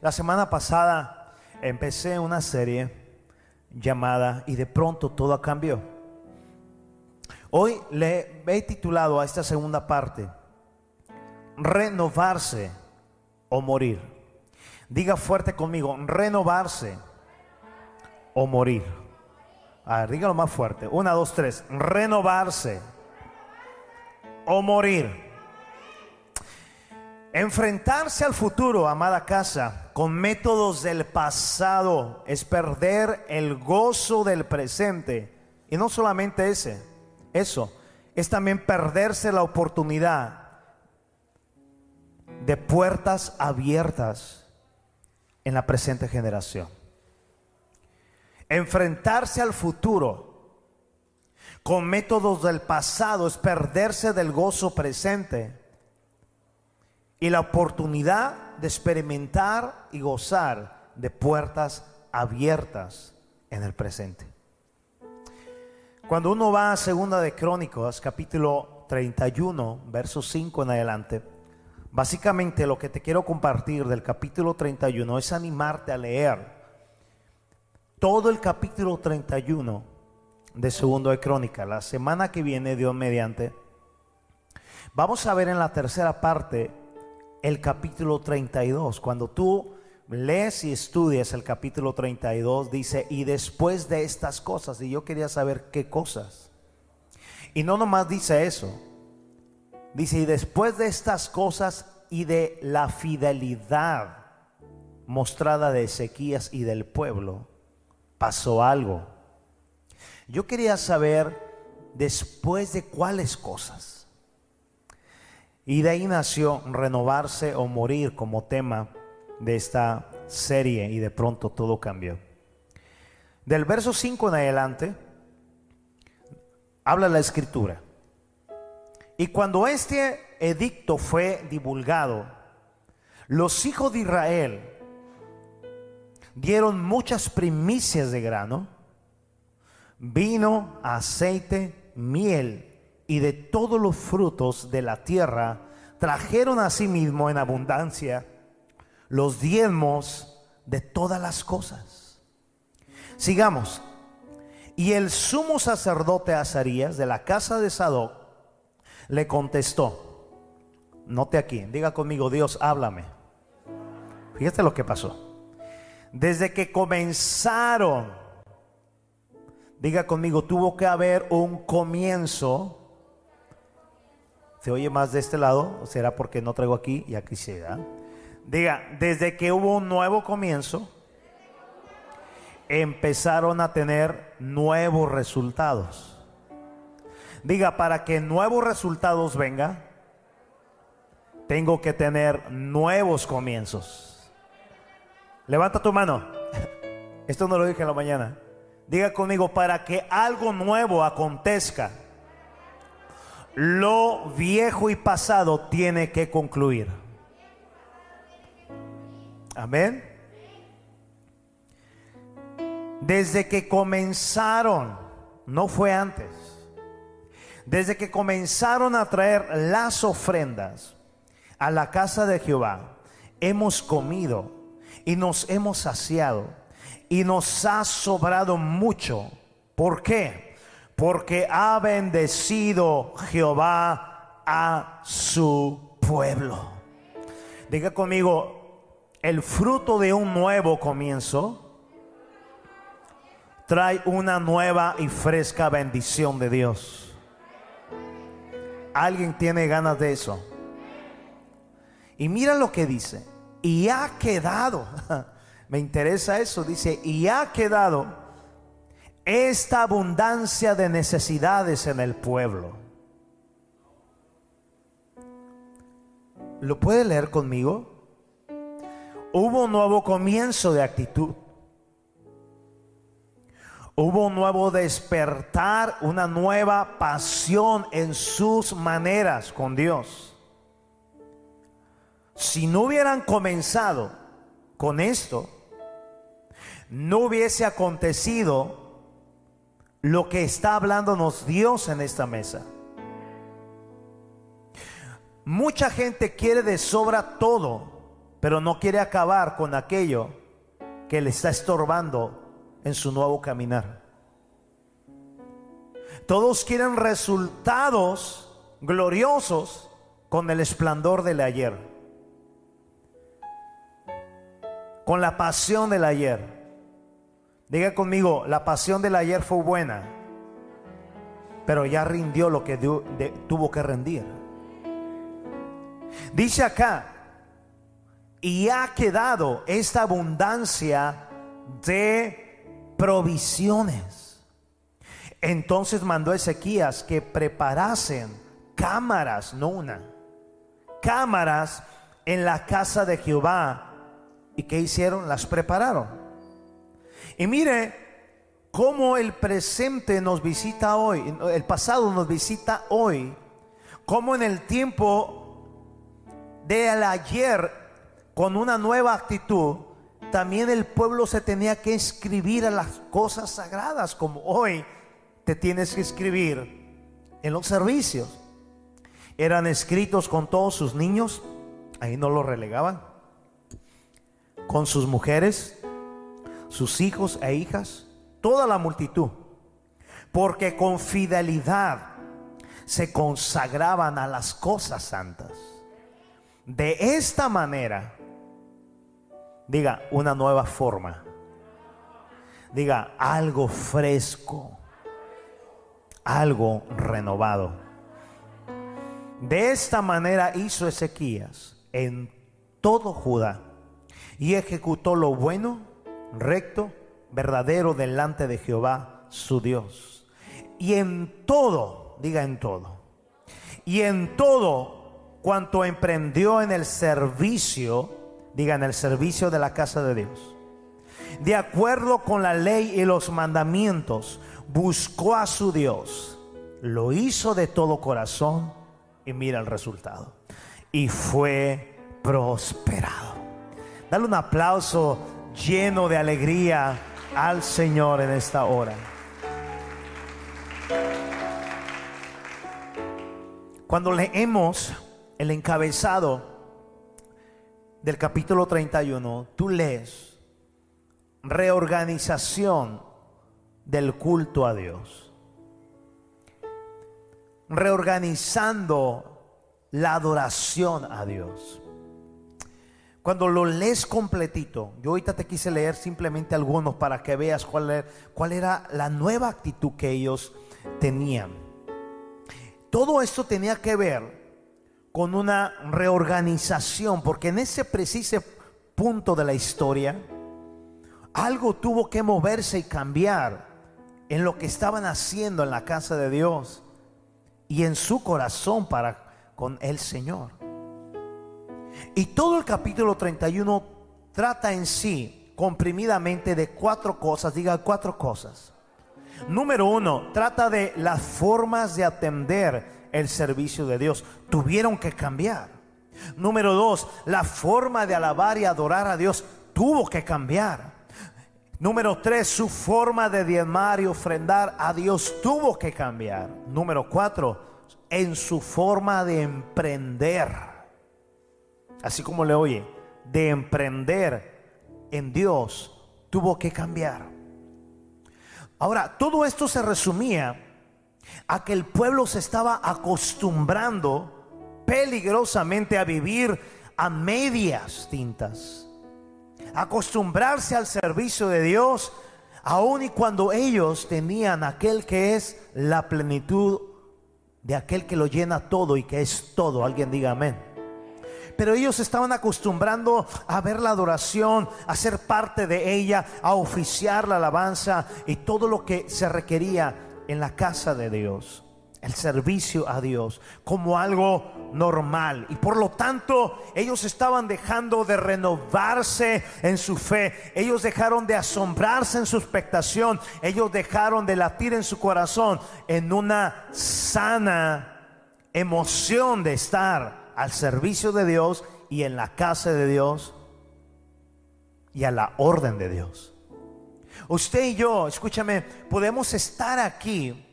La semana pasada empecé una serie llamada Y de pronto todo cambió. Hoy le he titulado a esta segunda parte Renovarse o morir. Diga fuerte conmigo, renovarse o morir. A ver, dígalo más fuerte. Una, dos, tres. Renovarse o morir. Enfrentarse al futuro, amada casa, con métodos del pasado es perder el gozo del presente. Y no solamente ese, eso, es también perderse la oportunidad de puertas abiertas en la presente generación. Enfrentarse al futuro con métodos del pasado es perderse del gozo presente y la oportunidad de experimentar y gozar de puertas abiertas en el presente. Cuando uno va a Segunda de Crónicas, capítulo 31, verso 5 en adelante, básicamente lo que te quiero compartir del capítulo 31 es animarte a leer todo el capítulo 31 de Segundo de Crónica. La semana que viene, Dios mediante, vamos a ver en la tercera parte el capítulo 32. Cuando tú lees y estudias el capítulo 32, dice, y después de estas cosas, y yo quería saber qué cosas. Y no nomás dice eso, dice, y después de estas cosas y de la fidelidad mostrada de Ezequías y del pueblo, pasó algo. Yo quería saber después de cuáles cosas. Y de ahí nació renovarse o morir como tema de esta serie y de pronto todo cambió. Del verso 5 en adelante habla la escritura. Y cuando este edicto fue divulgado, los hijos de Israel dieron muchas primicias de grano, vino, aceite, miel y de todos los frutos de la tierra trajeron a sí mismo en abundancia los diezmos de todas las cosas. Sigamos. Y el sumo sacerdote Azarías de la casa de Sadoc le contestó, note aquí, diga conmigo, Dios, háblame. Fíjate lo que pasó. Desde que comenzaron, diga conmigo, tuvo que haber un comienzo ¿Se oye más de este lado? ¿Será porque no traigo aquí y aquí se da? Diga, desde que hubo un nuevo comienzo, empezaron a tener nuevos resultados. Diga, para que nuevos resultados vengan, tengo que tener nuevos comienzos. Levanta tu mano. Esto no lo dije en la mañana. Diga conmigo, para que algo nuevo acontezca lo viejo y pasado tiene que concluir. Amén. Desde que comenzaron, no fue antes, desde que comenzaron a traer las ofrendas a la casa de Jehová, hemos comido y nos hemos saciado y nos ha sobrado mucho. ¿Por qué? Porque ha bendecido Jehová a su pueblo. Diga conmigo, el fruto de un nuevo comienzo trae una nueva y fresca bendición de Dios. ¿Alguien tiene ganas de eso? Y mira lo que dice. Y ha quedado, me interesa eso, dice, y ha quedado esta abundancia de necesidades en el pueblo. ¿Lo puede leer conmigo? Hubo un nuevo comienzo de actitud. Hubo un nuevo despertar, una nueva pasión en sus maneras con Dios. Si no hubieran comenzado con esto, no hubiese acontecido lo que está hablándonos Dios en esta mesa. Mucha gente quiere de sobra todo pero no quiere acabar con aquello que le está estorbando en su nuevo caminar. Todos quieren resultados gloriosos con el esplendor del ayer, con la pasión del ayer. Diga conmigo, la pasión del ayer fue buena, pero ya rindió lo que tuvo que rendir. Dice acá, y ha quedado esta abundancia de provisiones. Entonces mandó Ezequías que preparasen cámaras, no una, cámaras en la casa de Jehová. ¿Y qué hicieron? Las prepararon. Y mire cómo el presente nos visita hoy, el pasado nos visita hoy, como en el tiempo del ayer, con una nueva actitud, también el pueblo se tenía que escribir a las cosas sagradas, como hoy te tienes que escribir en los servicios. Eran escritos con todos sus niños, ahí no los relegaban, con sus mujeres, sus hijos e hijas, toda la multitud, porque con fidelidad se consagraban a las cosas santas. De esta manera, Diga una nueva forma. Diga algo fresco. Algo renovado. De esta manera hizo Ezequías en todo Judá y ejecutó lo bueno, recto, verdadero delante de Jehová su Dios. Y en todo, diga en todo, y en todo cuanto emprendió en el servicio digan el servicio de la casa de Dios. De acuerdo con la ley y los mandamientos, buscó a su Dios, lo hizo de todo corazón y mira el resultado. Y fue prosperado. Dale un aplauso lleno de alegría al Señor en esta hora. Cuando leemos el encabezado del capítulo 31, tú lees reorganización del culto a Dios. Reorganizando la adoración a Dios. Cuando lo lees completito, yo ahorita te quise leer simplemente algunos para que veas cuál era, cuál era la nueva actitud que ellos tenían. Todo esto tenía que ver con una reorganización, porque en ese preciso punto de la historia, algo tuvo que moverse y cambiar en lo que estaban haciendo en la casa de Dios y en su corazón para con el Señor. Y todo el capítulo 31 trata en sí comprimidamente de cuatro cosas, diga cuatro cosas. Número uno, trata de las formas de atender el servicio de Dios. Tuvieron que cambiar. Número dos, la forma de alabar y adorar a Dios tuvo que cambiar. Número tres, su forma de diezmar y ofrendar a Dios tuvo que cambiar. Número cuatro, en su forma de emprender. Así como le oye, de emprender en Dios tuvo que cambiar. Ahora, todo esto se resumía a que el pueblo se estaba acostumbrando peligrosamente a vivir a medias tintas. Acostumbrarse al servicio de Dios, aun y cuando ellos tenían aquel que es la plenitud de aquel que lo llena todo y que es todo. Alguien diga amén. Pero ellos estaban acostumbrando a ver la adoración, a ser parte de ella, a oficiar la alabanza y todo lo que se requería en la casa de Dios, el servicio a Dios, como algo normal. Y por lo tanto, ellos estaban dejando de renovarse en su fe. Ellos dejaron de asombrarse en su expectación. Ellos dejaron de latir en su corazón en una sana emoción de estar al servicio de Dios y en la casa de Dios y a la orden de Dios. Usted y yo, escúchame, podemos estar aquí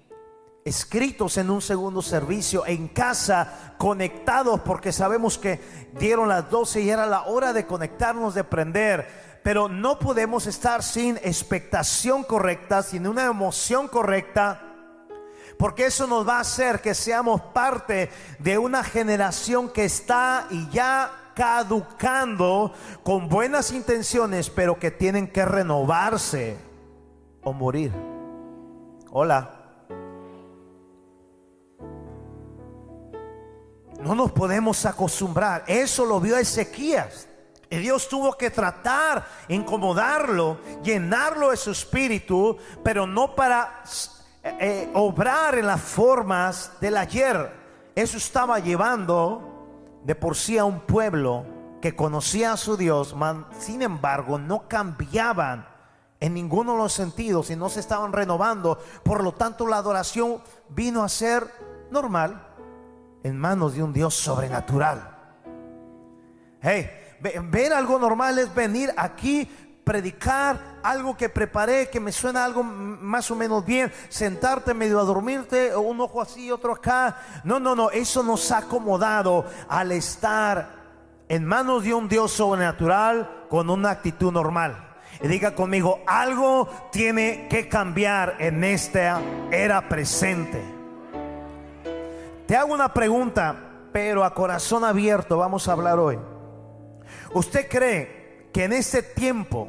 escritos en un segundo servicio, en casa, conectados, porque sabemos que dieron las 12 y era la hora de conectarnos, de prender. Pero no podemos estar sin expectación correcta, sin una emoción correcta, porque eso nos va a hacer que seamos parte de una generación que está y ya caducando con buenas intenciones, pero que tienen que renovarse o morir. Hola. No nos podemos acostumbrar. Eso lo vio Ezequías. Y Dios tuvo que tratar, incomodarlo, llenarlo de su espíritu, pero no para eh, eh, obrar en las formas del ayer. Eso estaba llevando de por sí a un pueblo que conocía a su Dios, sin embargo no cambiaban en ninguno de los sentidos y no se estaban renovando. Por lo tanto, la adoración vino a ser normal en manos de un Dios sobrenatural. Hey, ver algo normal es venir aquí, predicar algo que preparé, que me suena algo más o menos bien, sentarte medio a dormirte, un ojo así, otro acá. No, no, no, eso nos ha acomodado al estar en manos de un Dios sobrenatural con una actitud normal. Y diga conmigo, algo tiene que cambiar en esta era presente. Te hago una pregunta, pero a corazón abierto vamos a hablar hoy. ¿Usted cree que en este tiempo,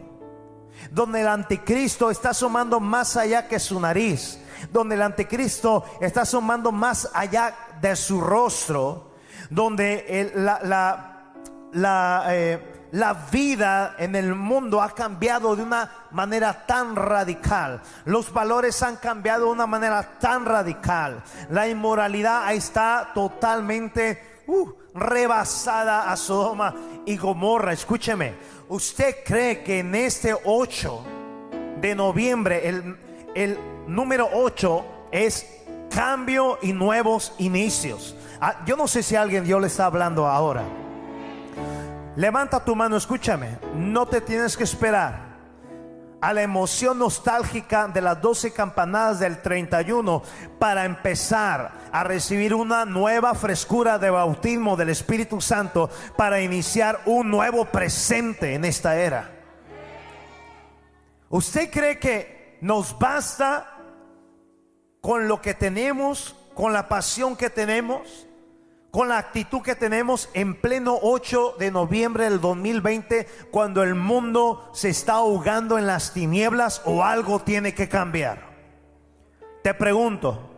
donde el anticristo está asomando más allá que su nariz, donde el anticristo está asomando más allá de su rostro, donde la, la, la eh, la vida en el mundo ha cambiado de una manera tan radical. Los valores han cambiado de una manera tan radical. La inmoralidad está totalmente uh, rebasada a Sodoma y Gomorra. Escúcheme, ¿usted cree que en este 8 de noviembre, el, el número 8 es cambio y nuevos inicios? Ah, yo no sé si alguien Dios le está hablando ahora. Levanta tu mano, escúchame. No te tienes que esperar a la emoción nostálgica de las 12 campanadas del 31 para empezar a recibir una nueva frescura de bautismo del Espíritu Santo para iniciar un nuevo presente en esta era. ¿Usted cree que nos basta con lo que tenemos, con la pasión que tenemos? Con la actitud que tenemos en pleno 8 de noviembre del 2020, cuando el mundo se está ahogando en las tinieblas o algo tiene que cambiar. Te pregunto,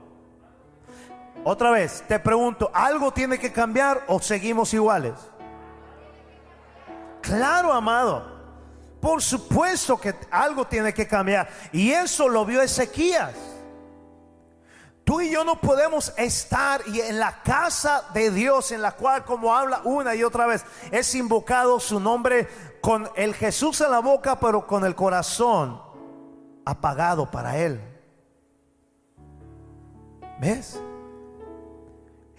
otra vez, te pregunto, ¿algo tiene que cambiar o seguimos iguales? Claro, amado. Por supuesto que algo tiene que cambiar. Y eso lo vio Ezequías. Tú y yo no podemos estar y en la casa de Dios en la cual como habla una y otra vez es invocado su nombre con el Jesús en la boca pero con el corazón apagado para él. ¿Ves?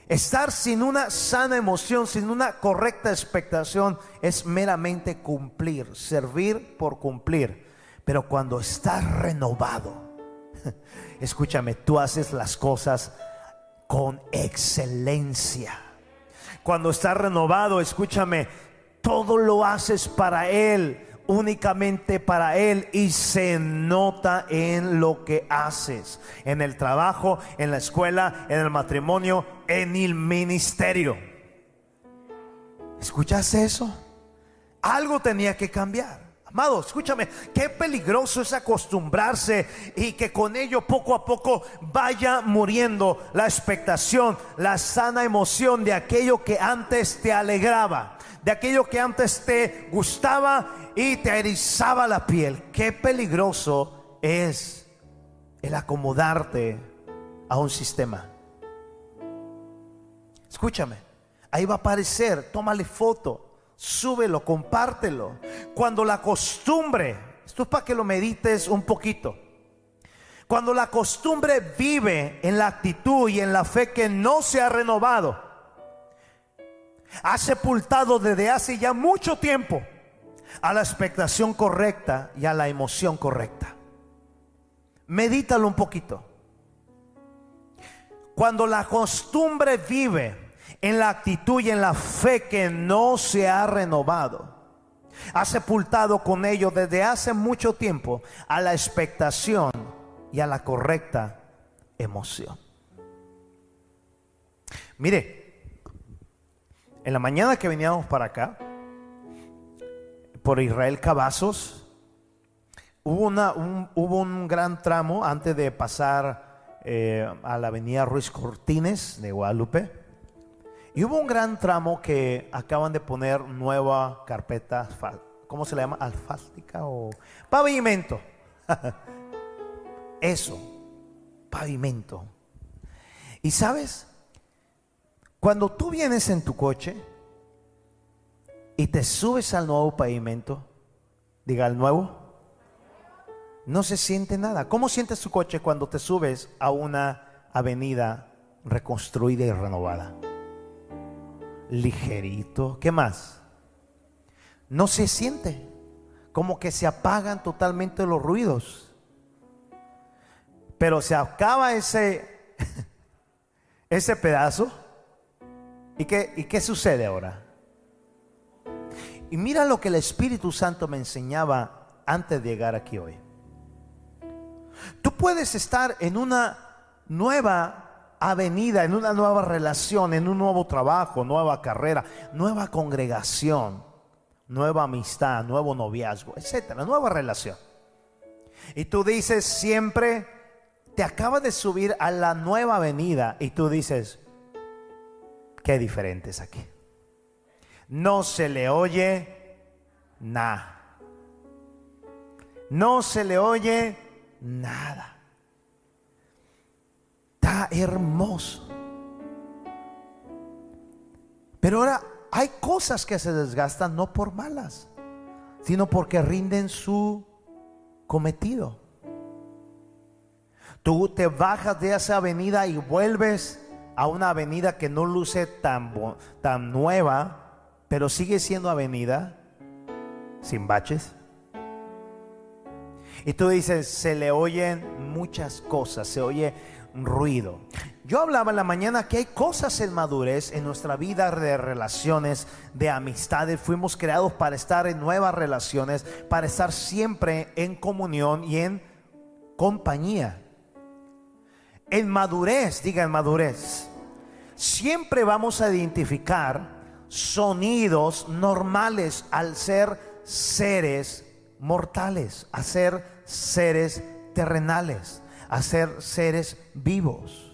Estar sin una sana emoción, sin una correcta expectación es meramente cumplir, servir por cumplir. Pero cuando estás renovado, escúchame, tú haces las cosas con excelencia. Cuando estás renovado, escúchame, todo lo haces para Él, únicamente para Él y se nota en lo que haces, en el trabajo, en la escuela, en el matrimonio, en el ministerio. ¿Escuchas eso? Algo tenía que cambiar. Amado, escúchame, qué peligroso es acostumbrarse y que con ello poco a poco vaya muriendo la expectación, la sana emoción de aquello que antes te alegraba, de aquello que antes te gustaba y te erizaba la piel. Qué peligroso es el acomodarte a un sistema. Escúchame, ahí va a aparecer, tómale foto súbelo, compártelo. Cuando la costumbre, esto es para que lo medites un poquito. Cuando la costumbre vive en la actitud y en la fe que no se ha renovado, ha sepultado desde hace ya mucho tiempo a la expectación correcta y a la emoción correcta. Medítalo un poquito. Cuando la costumbre vive en la actitud y en la fe que no se ha renovado, ha sepultado con ello desde hace mucho tiempo a la expectación y a la correcta emoción. Mire, en la mañana que veníamos para acá, por Israel Cavazos, hubo, una, un, hubo un gran tramo antes de pasar eh, a la avenida Ruiz Cortines de Guadalupe. Y hubo un gran tramo que acaban de poner nueva carpeta, ¿cómo se le llama? Alfástica o pavimento. Eso, pavimento. Y sabes, cuando tú vienes en tu coche y te subes al nuevo pavimento, diga al nuevo, no se siente nada. ¿Cómo sientes tu coche cuando te subes a una avenida reconstruida y renovada? Ligerito. ¿Qué más? No se siente. Como que se apagan totalmente los ruidos. Pero se acaba ese, ese pedazo ¿Y qué, ¿Y qué sucede ahora? Y mira lo que el Espíritu Santo me enseñaba antes de llegar aquí hoy. Tú puedes estar en una nueva avenida, en una nueva relación, en un nuevo trabajo, nueva carrera, nueva congregación, nueva amistad, nuevo noviazgo, etcétera, nueva relación. Y tú dices siempre, te acabas de subir a la nueva avenida y tú dices, Qué diferente es aquí. No se le oye nada. No se le oye nada. Hermoso. Pero ahora hay cosas que se desgastan no por malas, sino porque rinden su cometido. Tú te bajas de esa avenida y vuelves a una avenida que no luce tan, tan nueva, pero sigue siendo avenida sin baches. Y tú dices, se le oyen muchas cosas, se oye ruido. Yo hablaba en la mañana que hay cosas en madurez en nuestra vida de relaciones, de amistades. Fuimos creados para estar en nuevas relaciones, para estar siempre en comunión y en compañía. En madurez, diga en madurez siempre vamos a identificar sonidos normales al ser seres mortales, a ser seres terrenales, a ser seres vivos.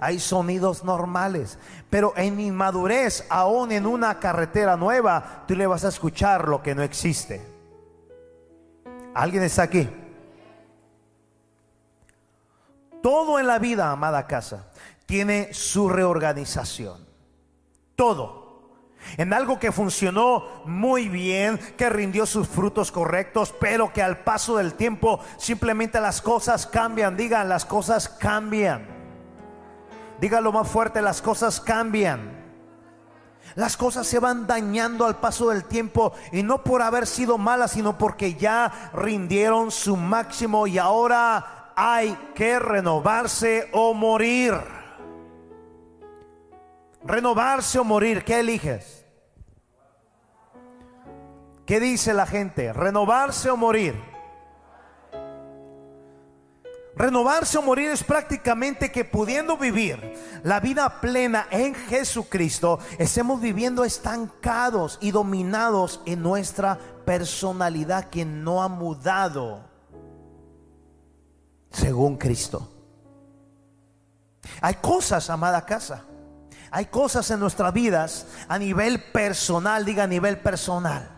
Hay sonidos normales, pero en inmadurez, aún en una carretera nueva, tú le vas a escuchar lo que no existe. ¿Alguien está aquí? Todo en la vida, amada casa, tiene su reorganización. Todo. En algo que funcionó muy bien, que rindió sus frutos correctos, pero que al paso del tiempo simplemente las cosas cambian. Digan, las cosas cambian. Dígalo más fuerte, las cosas cambian. Las cosas se van dañando al paso del tiempo y no por haber sido malas, sino porque ya rindieron su máximo y ahora hay que renovarse o morir. Renovarse o morir, ¿qué eliges? ¿Qué dice la gente? ¿Renovarse o morir? Renovarse o morir es prácticamente que pudiendo vivir la vida plena en Jesucristo, estemos viviendo estancados y dominados en nuestra personalidad que no ha mudado según Cristo. Hay cosas, amada casa, hay cosas en nuestras vidas a nivel personal, diga a nivel personal.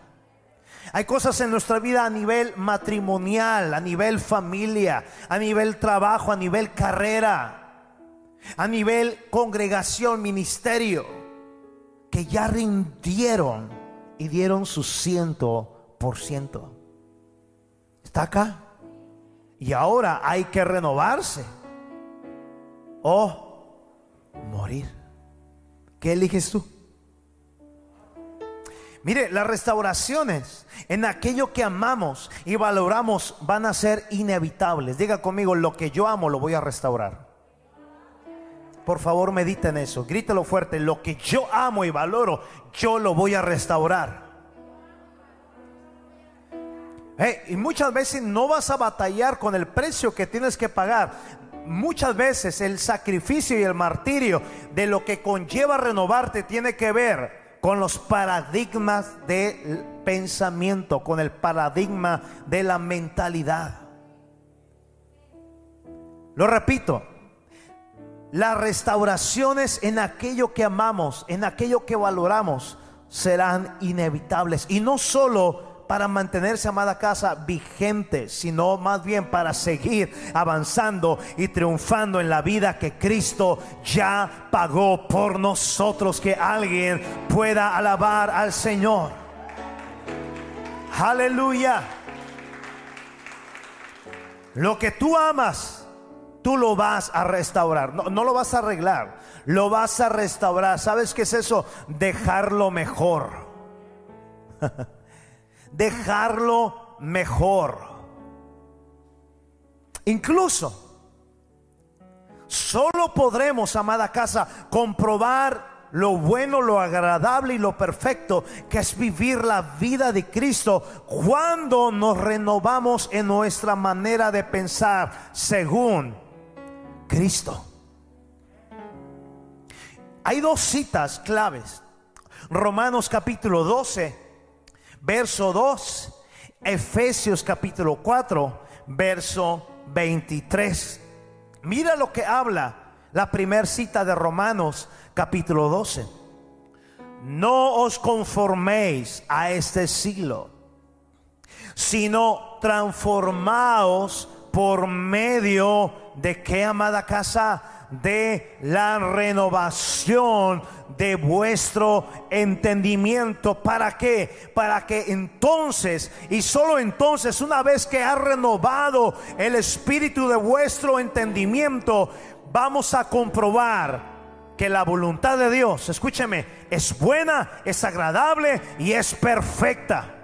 Hay cosas en nuestra vida a nivel matrimonial, a nivel familia, a nivel trabajo, a nivel carrera, a nivel congregación, ministerio, que ya rindieron y dieron su ciento por ciento. ¿Está acá? Y ahora hay que renovarse o morir. ¿Qué eliges tú? Mire, las restauraciones en aquello que amamos y valoramos van a ser inevitables. Diga conmigo, lo que yo amo lo voy a restaurar. por favor medita en eso. Grítelo fuerte. Lo que yo amo y valoro, yo lo voy a restaurar. y muchas veces no vas a batallar con el precio que tienes que pagar. Muchas veces el sacrificio y el martirio de lo que conlleva renovarte tiene que ver con los paradigmas del pensamiento, con el paradigma de la mentalidad. Lo repito, las restauraciones en aquello que amamos, en aquello que valoramos, serán inevitables. Y no solo para mantenerse, amada casa, vigente, sino más bien para seguir avanzando y triunfando en la vida que Cristo ya pagó por nosotros. Que alguien pueda alabar al Señor. Aleluya. Lo que tú amas tú lo vas a restaurar. No, no, lo vas a arreglar, lo vas a restaurar. ¿Sabes qué es eso? Dejarlo mejor. Dejarlo mejor. Incluso, solo podremos, amada casa, comprobar lo bueno, lo agradable y lo perfecto que es vivir la vida de Cristo cuando nos renovamos en nuestra manera de pensar según Cristo. Hay dos citas claves. Romanos capítulo 12, verso 2. Efesios capítulo 4, verso 23. Mira lo que habla la primera cita de Romanos capítulo 12. No os conforméis a este siglo, sino transformaos por medio de qué, amada casa, de la renovación de vuestro entendimiento. ¿Para qué? Para que entonces, y solo entonces, una vez que ha renovado el espíritu de vuestro entendimiento, vamos a comprobar que la voluntad de Dios, escúcheme, es buena, es agradable y es perfecta.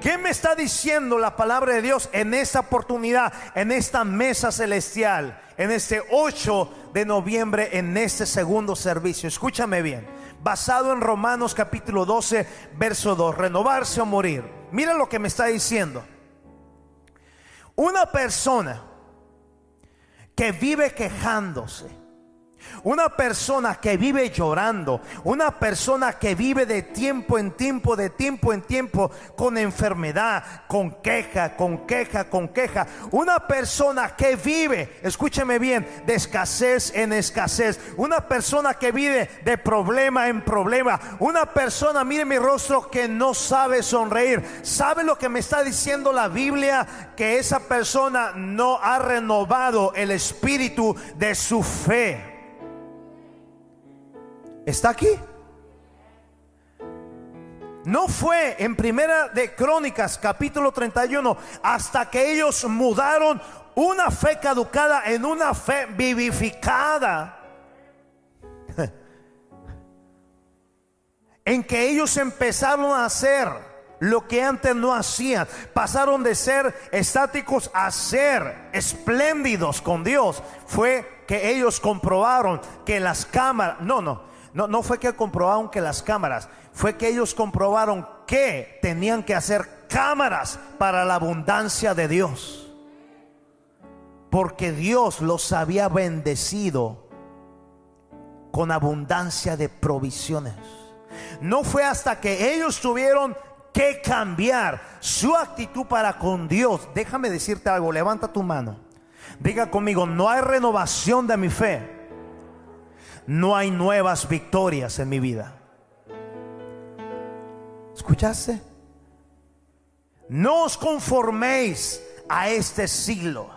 ¿Qué me está diciendo la palabra de Dios en esta oportunidad, en esta mesa celestial, en este 8 de noviembre, en este segundo servicio? Escúchame bien, basado en Romanos capítulo 12, verso 2, renovarse o morir. Mira lo que me está diciendo. Una persona que vive quejándose, una persona que vive llorando, una persona que vive de tiempo en tiempo, de tiempo en tiempo, con enfermedad, con queja, con queja, con queja. Una persona que vive, escúcheme bien, de escasez en escasez. Una persona que vive de problema en problema. Una persona, mire mi rostro, que no sabe sonreír. ¿Sabe lo que me está diciendo la Biblia? Que esa persona no ha renovado el espíritu de su fe. ¿Está aquí? No fue en Primera de Crónicas capítulo 31 hasta que ellos mudaron una fe caducada en una fe vivificada. en que ellos empezaron a hacer lo que antes no hacían. Pasaron de ser estáticos a ser espléndidos con Dios. Fue que ellos comprobaron que las cámaras, no, no, no, no fue que comprobaron que las cámaras, fue que ellos comprobaron que tenían que hacer cámaras para la abundancia de Dios. Porque Dios los había bendecido con abundancia de provisiones. No fue hasta que ellos tuvieron que cambiar su actitud para con Dios. Déjame decirte algo, levanta tu mano. Diga conmigo, no hay renovación de mi fe no hay nuevas victorias en mi vida. ¿Escuchaste? No os conforméis a este siglo,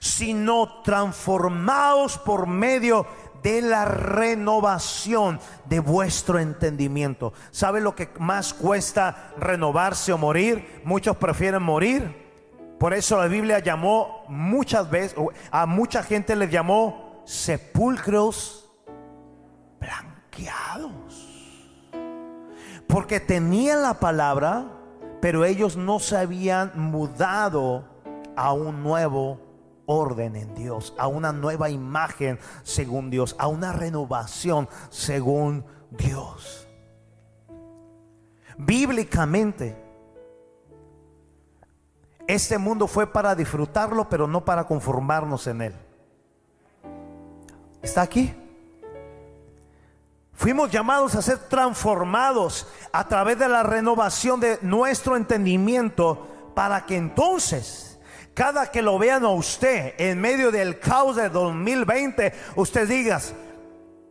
sino transformaos por medio de la renovación de vuestro entendimiento. ¿Sabe lo que más cuesta renovarse o morir? Muchos prefieren morir. Por eso la Biblia llamó muchas veces, a mucha gente le llamó sepulcros blanqueados. Porque tenían la palabra, pero ellos no se habían mudado a un nuevo orden en Dios, a una nueva imagen según Dios, a una renovación según Dios. Bíblicamente, este mundo fue para disfrutarlo, pero no para conformarnos en él. ¿Está aquí? Fuimos llamados a ser transformados a través de la renovación de nuestro entendimiento para que entonces, cada que lo vean a usted en medio del caos de 2020, usted digas,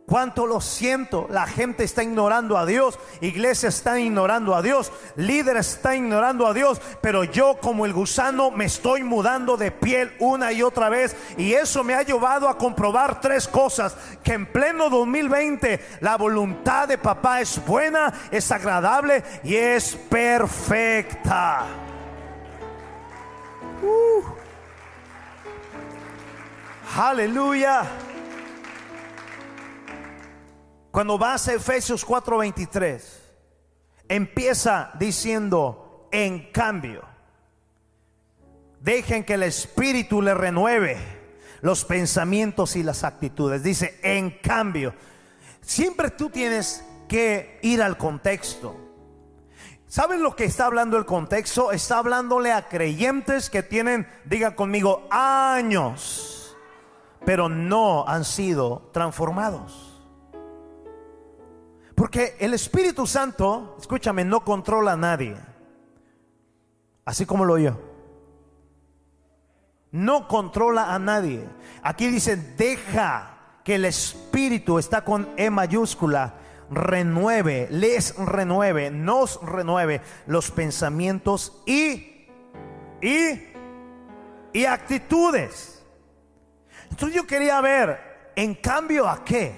Cuánto lo siento, la gente está ignorando a Dios, iglesia está ignorando a Dios, líder está ignorando a Dios, pero yo como el gusano me estoy mudando de piel una y otra vez y eso me ha llevado a comprobar tres cosas, que en pleno 2020 la voluntad de papá es buena, es agradable y es perfecta. Uh. Aleluya. Cuando vas a Efesios 4:23, empieza diciendo, en cambio, dejen que el Espíritu le renueve los pensamientos y las actitudes. Dice, en cambio, siempre tú tienes que ir al contexto. ¿Saben lo que está hablando el contexto? Está hablándole a creyentes que tienen, diga conmigo, años, pero no han sido transformados. Porque el Espíritu Santo, escúchame, no controla a nadie. Así como lo yo. No controla a nadie. Aquí dice, deja que el Espíritu está con E mayúscula. Renueve, les renueve, nos renueve los pensamientos y, y, y actitudes. Entonces yo quería ver, en cambio a qué.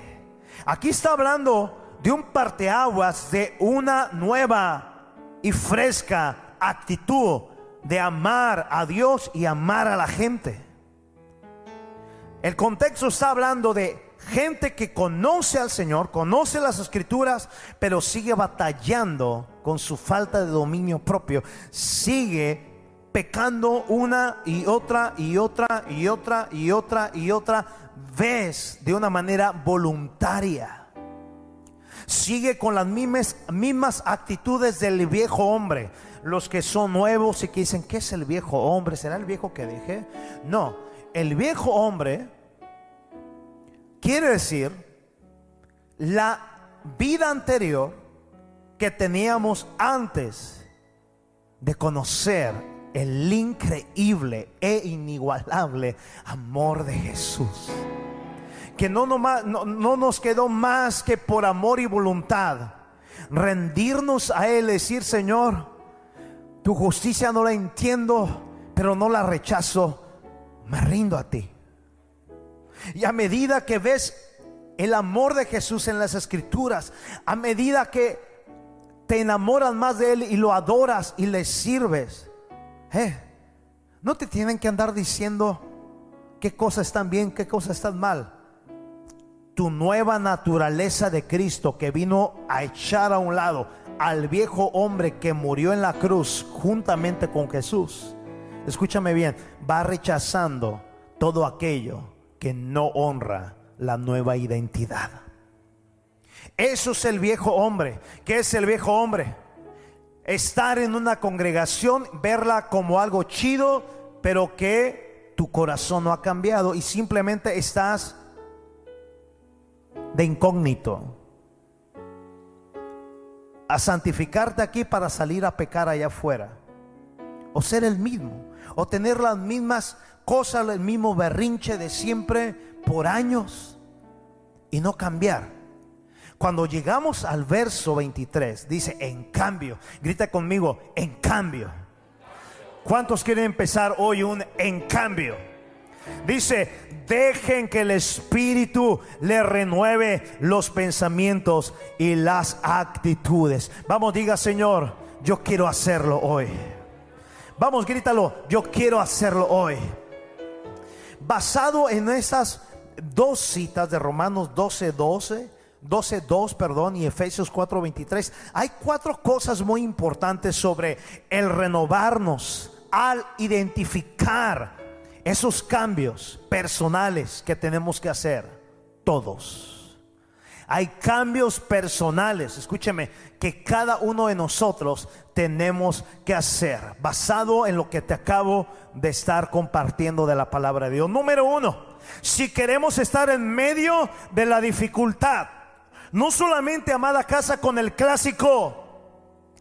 Aquí está hablando de un parteaguas de una nueva y fresca actitud de amar a Dios y amar a la gente. El contexto está hablando de gente que conoce al Señor, conoce las escrituras, pero sigue batallando con su falta de dominio propio. Sigue pecando una y otra y otra y otra y otra y otra vez de una manera voluntaria sigue con las mismas, mismas actitudes del viejo hombre. Los que son nuevos y que dicen, ¿qué es el viejo hombre? ¿Será el viejo que dejé? No, el viejo hombre quiere decir la vida anterior que teníamos antes de conocer el increíble e inigualable amor de Jesús que no, no, nos quedó más que por amor y voluntad rendirnos a Él, decir, Señor, tu justicia no la entiendo, pero no la rechazo, me rindo a ti. Y a medida que ves el amor de Jesús en las escrituras, a medida que te enamoras más de Él y lo adoras y le sirves, eh, no te tienen que andar diciendo qué cosas están bien, qué cosas están mal tu nueva naturaleza de Cristo que vino a echar a un lado al viejo hombre que murió en la cruz juntamente con Jesús, escúchame bien, va rechazando todo aquello que no honra la nueva identidad. Eso es el viejo hombre. ¿Qué es el viejo hombre? Estar en una congregación, verla como algo chido, pero que tu corazón no ha cambiado y simplemente estás de incógnito. A santificarte aquí para salir a pecar allá afuera. O ser el mismo. O tener las mismas cosas, el mismo berrinche de siempre por años. Y no cambiar. Cuando llegamos al verso 23, dice, en cambio, grita conmigo, en cambio. ¿Cuántos quieren empezar hoy un en cambio? Dice, Dejen que el Espíritu le renueve los pensamientos y las actitudes. Vamos, diga Señor, yo quiero hacerlo hoy. Vamos, grítalo, yo quiero hacerlo hoy. Basado en estas dos citas de Romanos 12, 12. 12, 2, perdón, y Efesios 4, 23. Hay cuatro cosas muy importantes sobre el renovarnos al identificar esos cambios personales que tenemos que hacer, todos. Hay cambios personales, escúcheme, que cada uno de nosotros tenemos que hacer, basado en lo que te acabo de estar compartiendo de la palabra de Dios. Número uno, si queremos estar en medio de la dificultad, no solamente amada casa con el clásico,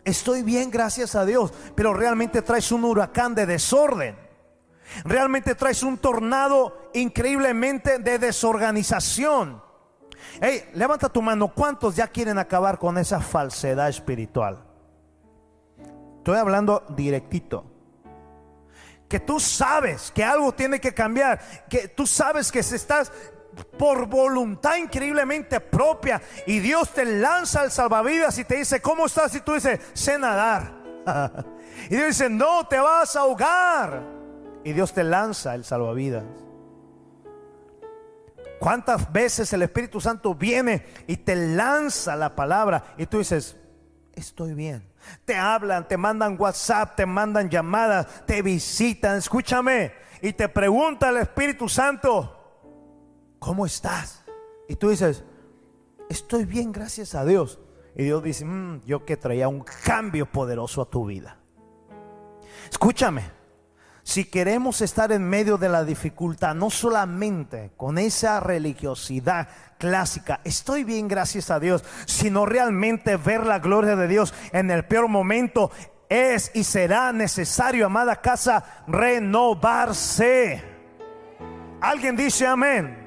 estoy bien, gracias a Dios, pero realmente traes un huracán de desorden. Realmente traes un tornado increíblemente de desorganización. Hey, levanta tu mano. ¿Cuántos ya quieren acabar con esa falsedad espiritual? Estoy hablando directito. Que tú sabes que algo tiene que cambiar. Que tú sabes que se estás por voluntad increíblemente propia y Dios te lanza al salvavidas y te dice, ¿cómo estás? Y tú dices, sé nadar. y Dios dice, no, te vas a ahogar. Y Dios te lanza el salvavidas. ¿Cuántas veces el Espíritu Santo viene y te lanza la palabra y tú dices, estoy bien? Te hablan, te mandan WhatsApp, te mandan llamadas, te visitan, escúchame, y te pregunta el Espíritu Santo, ¿cómo estás? Y tú dices, estoy bien, gracias a Dios. Y Dios dice, mm, yo que traía un cambio poderoso a tu vida. Escúchame, si queremos estar en medio de la dificultad, no solamente con esa religiosidad clásica, estoy bien, gracias a Dios, sino realmente ver la gloria de Dios en el peor momento, es y será necesario, amada casa, renovarse. Alguien dice amén.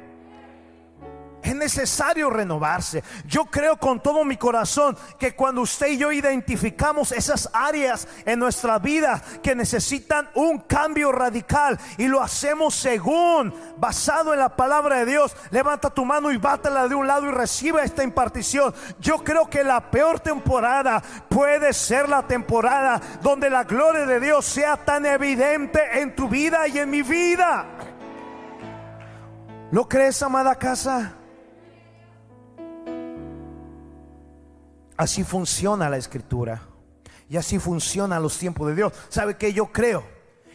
Es necesario renovarse. Yo creo con todo mi corazón que cuando usted y yo identificamos esas áreas en nuestra vida que necesitan un cambio radical y lo hacemos según, basado en la palabra de Dios, levanta tu mano y bátela de un lado y recibe esta impartición. Yo creo que la peor temporada puede ser la temporada donde la gloria de Dios sea tan evidente en tu vida y en mi vida. ¿Lo crees, amada casa? Así funciona la escritura. Y así funcionan los tiempos de Dios. ¿Sabe que yo creo?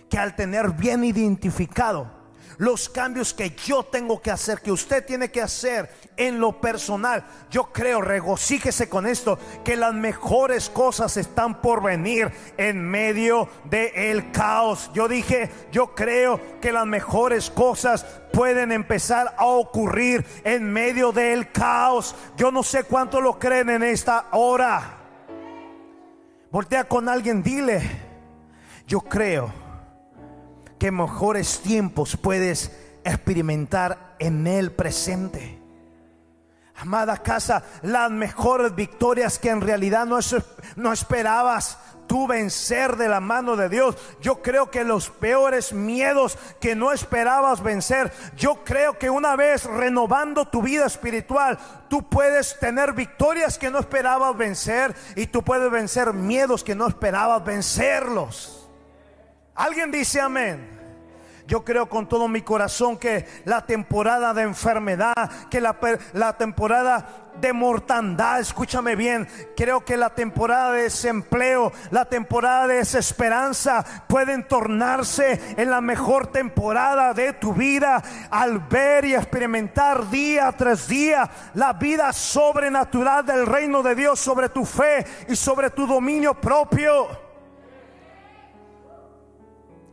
Que al tener bien identificado los cambios que yo tengo que hacer, que usted tiene que hacer en lo personal. Yo creo, regocíjese con esto, que las mejores cosas están por venir en medio del el caos. Yo dije, yo creo que las mejores cosas pueden empezar a ocurrir en medio del caos. Yo no sé cuánto lo creen en esta hora. Voltea con alguien, dile, yo creo que mejores tiempos puedes experimentar en el presente. Amada casa, las mejores victorias que en realidad no, no esperabas tú vencer de la mano de Dios. Yo creo que los peores miedos que no esperabas vencer, yo creo que una vez renovando tu vida espiritual, tú puedes tener victorias que no esperabas vencer y tú puedes vencer miedos que no esperabas vencerlos. ¿Alguien dice amén? Yo creo con todo mi corazón que la temporada de enfermedad, que la, la, temporada de mortandad, escúchame bien, creo que la temporada de desempleo, la temporada de desesperanza pueden tornarse en la mejor temporada de tu vida al ver y experimentar día tras día la vida sobrenatural del reino de Dios sobre tu fe y sobre tu dominio propio.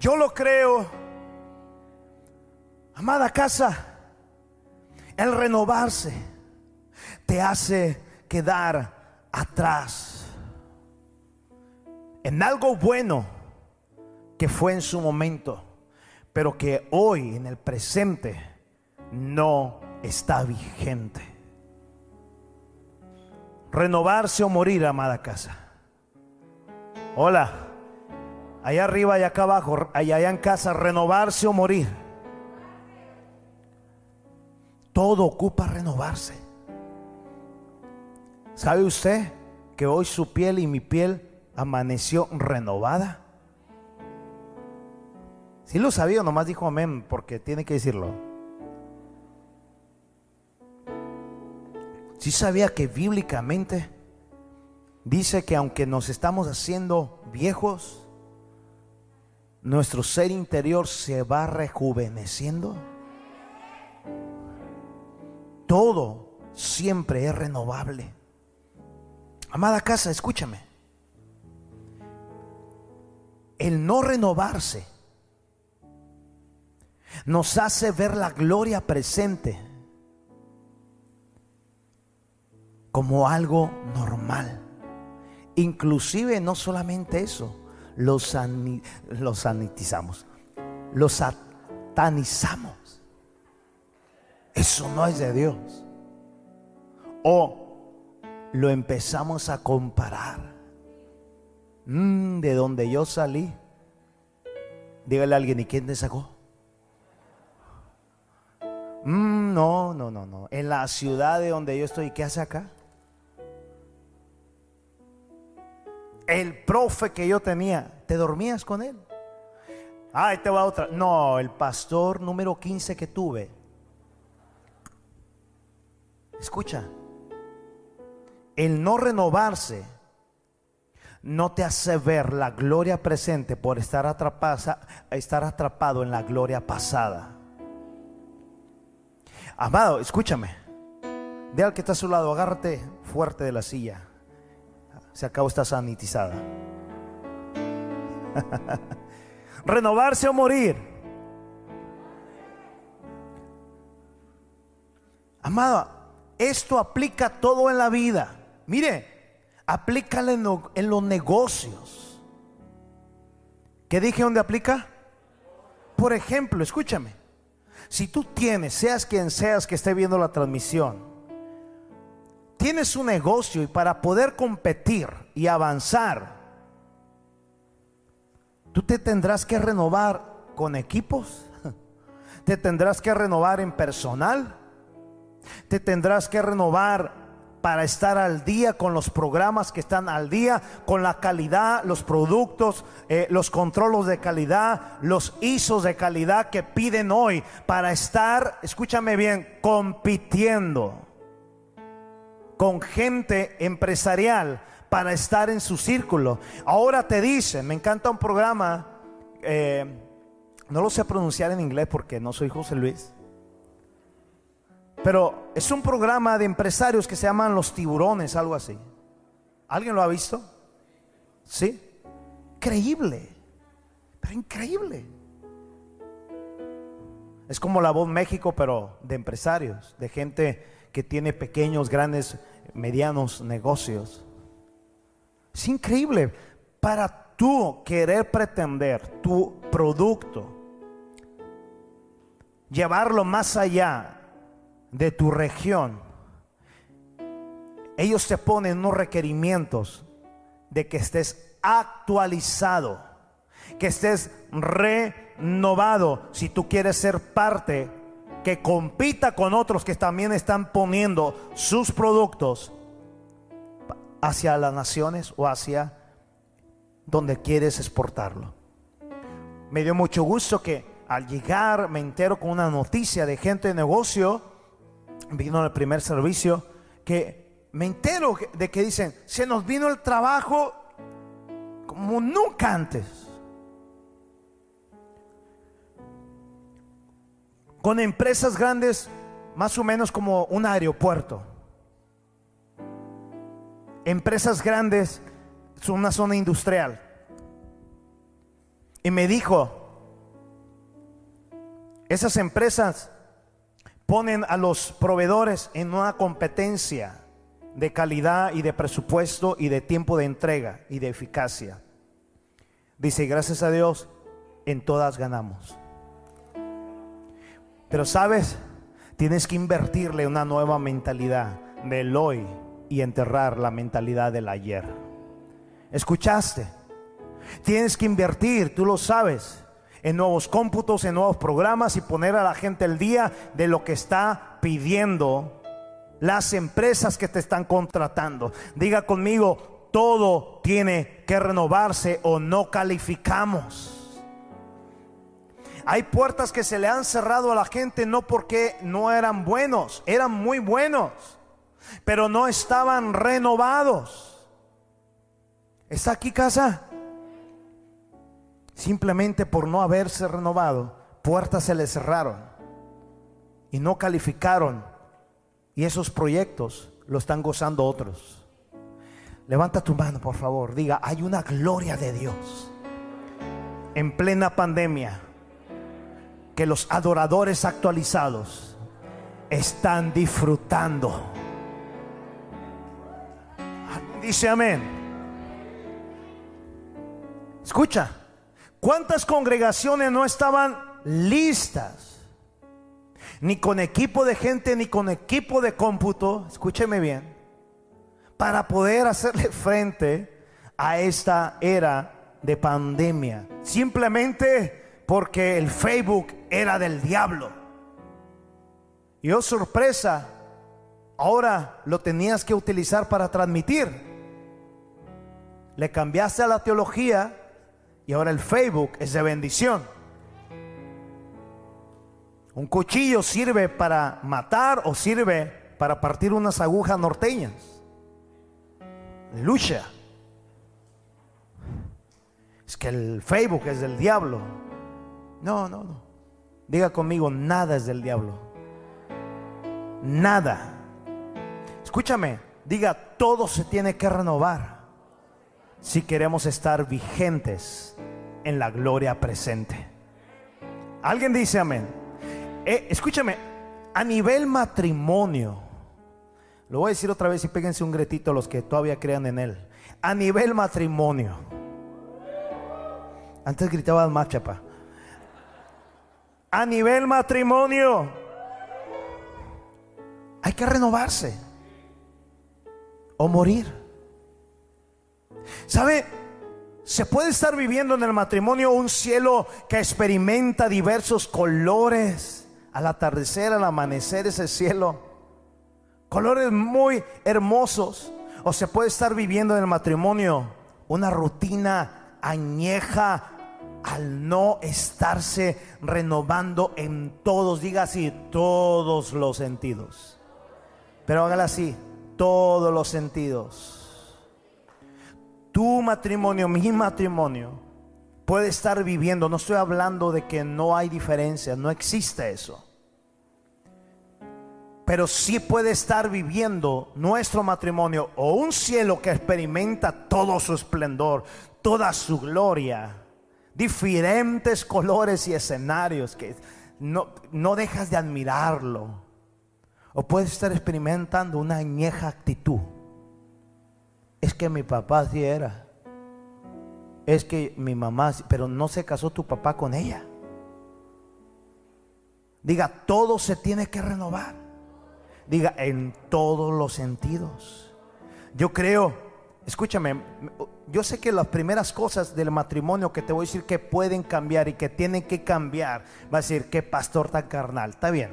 Yo lo creo. Amada casa, el renovarse te hace quedar atrás en algo bueno que fue en su momento, pero que hoy en el presente no está vigente. Renovarse o morir, amada casa. Hola allá arriba y acá abajo, allá, en casa, renovarse o morir. Todo ocupa renovarse. ¿Sabe usted que hoy su piel y mi piel amaneció renovada? Si lo sabía, nomás dijo amén, porque tiene que decirlo. Si sabía que bíblicamente dice que aunque nos estamos haciendo viejos, nuestro ser interior se va rejuveneciendo. Todo siempre es renovable. Amada casa, escúchame. El no renovarse nos hace ver la gloria presente como algo normal. Inclusive no solamente eso, los, los sanitizamos, los satanizamos. Eso no es de Dios. O lo empezamos a comparar. Mm, de donde yo salí. Dígale a alguien, ¿y quién te sacó? Mm, no, no, no, no. En la ciudad de donde yo estoy, ¿qué hace acá? El profe que yo tenía, ¿te dormías con él? Ah, te va otra. No, el pastor número 15 que tuve. Escucha, el no renovarse no te hace ver la gloria presente por estar, estar atrapado en la gloria pasada. Amado, escúchame. De al que está a su lado, agárrate fuerte de la silla. Se acabó esta sanitizada. Renovarse o morir. Amado, esto aplica todo en la vida. Mire, aplícale en, en los negocios. ¿Qué dije dónde aplica? Por ejemplo, escúchame. Si tú tienes, seas quien seas que esté viendo la transmisión, tienes un negocio y para poder competir y avanzar, tú te tendrás que renovar con equipos, te tendrás que renovar en personal, te tendrás que renovar para estar al día con los programas que están al día, con la calidad, los productos, eh, los controles de calidad, los ISOs de calidad que piden hoy para estar, escúchame bien, compitiendo con gente empresarial para estar en su círculo. Ahora te dicen, me encanta un programa, eh, no lo sé pronunciar en inglés porque no soy José Luis, pero es un programa de empresarios que se llaman Los Tiburones, algo así. ¿Alguien lo ha visto? ¿Sí? Increíble, pero increíble. Es como la voz México, pero de empresarios, de gente que tiene pequeños, grandes medianos negocios. Es increíble. Para tú querer pretender tu producto, llevarlo más allá de tu región, ellos te ponen unos requerimientos de que estés actualizado, que estés renovado si tú quieres ser parte que compita con otros que también están poniendo sus productos hacia las naciones o hacia donde quieres exportarlo. Me dio mucho gusto que al llegar me entero con una noticia de gente de negocio, vino al primer servicio, que me entero de que dicen, se nos vino el trabajo como nunca antes. Con empresas grandes, más o menos como un aeropuerto. Empresas grandes, son una zona industrial. Y me dijo, esas empresas ponen a los proveedores en una competencia de calidad y de presupuesto y de tiempo de entrega y de eficacia. Dice, gracias a Dios, en todas ganamos. Pero sabes, tienes que invertirle una nueva mentalidad del hoy y enterrar la mentalidad del ayer. ¿Escuchaste? Tienes que invertir, tú lo sabes, en nuevos cómputos, en nuevos programas y poner a la gente el día de lo que está pidiendo las empresas que te están contratando. Diga conmigo, todo tiene que renovarse o no calificamos. Hay puertas que se le han cerrado a la gente no porque no eran buenos, eran muy buenos, pero no estaban renovados. ¿Está aquí casa? simplemente por no haberse renovado, puertas se les cerraron y no calificaron y esos proyectos lo están gozando otros. Levanta tu mano, por favor. Diga, hay una gloria de Dios en plena pandemia que los adoradores actualizados están disfrutando. Dice amén. Escucha, ¿cuántas congregaciones no estaban listas? Ni con equipo de gente, ni con equipo de cómputo, escúcheme bien, para poder hacerle frente a esta era de pandemia. Simplemente porque el Facebook era del diablo. Y oh sorpresa, ahora lo tenías que utilizar para transmitir. Le cambiaste a la teología y ahora el Facebook es de bendición. Un cuchillo sirve para matar o sirve para partir unas agujas norteñas. Lucha. Es que el Facebook es del diablo. No, no, no. Diga conmigo, nada es del diablo. Nada. Escúchame, diga, todo se tiene que renovar si queremos estar vigentes en la gloria presente. Alguien dice amén. Eh, escúchame, a nivel matrimonio, lo voy a decir otra vez y péguense un gretito los que todavía crean en él. A nivel matrimonio, antes gritaba más chapa. A nivel matrimonio, hay que renovarse o morir. ¿Sabe? Se puede estar viviendo en el matrimonio un cielo que experimenta diversos colores. Al atardecer, al amanecer ese cielo. Colores muy hermosos. O se puede estar viviendo en el matrimonio una rutina añeja al no estarse renovando en todos, diga así, todos los sentidos. Pero hágala así, todos los sentidos tu matrimonio, mi matrimonio, puede estar viviendo, no estoy hablando de que no hay diferencia, no existe eso. Pero sí puede estar viviendo nuestro matrimonio o un cielo que experimenta todo su esplendor, toda su gloria, diferentes colores y escenarios que no, no dejas de admirarlo. O puede estar experimentando una añeja actitud es que mi papá sí era. Es que mi mamá, pero no se casó tu papá con ella. Diga, todo se tiene que renovar. Diga, en todos los sentidos. Yo creo, escúchame, yo sé que las primeras cosas del matrimonio que te voy a decir que pueden cambiar y que tienen que cambiar, va a decir, que pastor tan carnal. Está bien.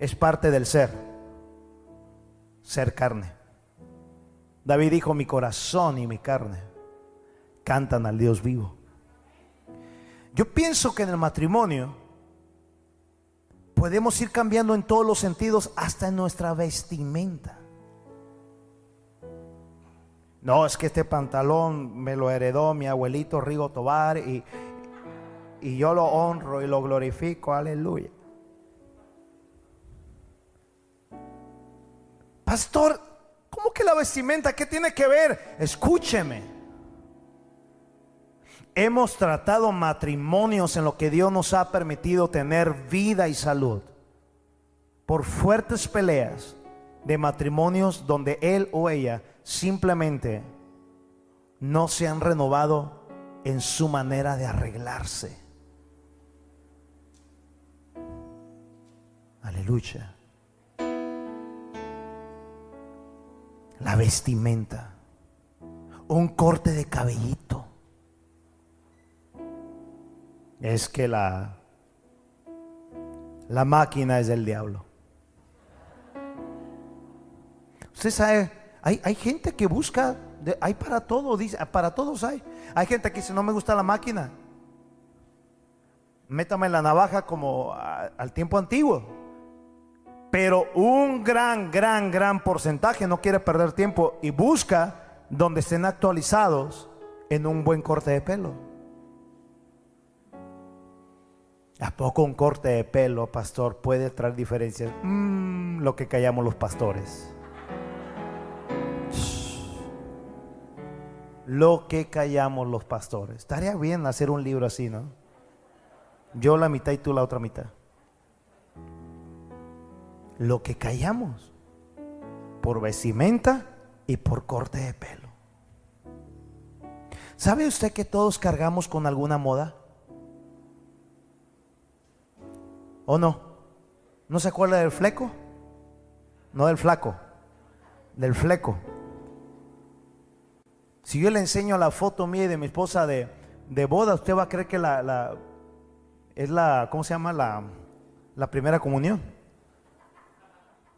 Es parte del ser. Ser carne. David dijo, mi corazón y mi carne cantan al Dios vivo. Yo pienso que en el matrimonio podemos ir cambiando en todos los sentidos, hasta en nuestra vestimenta. No, es que este pantalón me lo heredó mi abuelito Rigo Tobar y, y yo lo honro y lo glorifico, aleluya. Pastor, ¿Cómo que la vestimenta? ¿Qué tiene que ver? Escúcheme. Hemos tratado matrimonios en lo que Dios nos ha permitido tener vida y salud por fuertes peleas de matrimonios donde él o ella simplemente no se han renovado en su manera de arreglarse. Aleluya. la vestimenta, un corte de cabellito. Es que la, la máquina es del diablo. Usted sabe, hay, hay gente que busca, hay para todo, dice, para todos hay. Hay gente que dice, no me gusta la máquina. Métame la navaja como al tiempo antiguo. Pero un gran, gran, gran porcentaje no quiere perder tiempo y busca donde estén actualizados en un buen corte de pelo. ¿A poco un corte de pelo, pastor, puede traer diferencias? Mm, lo que callamos los pastores. Lo que callamos los pastores. Estaría bien hacer un libro así, ¿no? Yo la mitad y tú la otra mitad. Lo que callamos por vestimenta y por corte de pelo. ¿Sabe usted que todos cargamos con alguna moda? ¿O no? ¿No se acuerda del fleco? No del flaco, del fleco. Si yo le enseño la foto mía y de mi esposa de, boda, usted va a creer que la, es la, ¿cómo se llama? La, la primera comunión.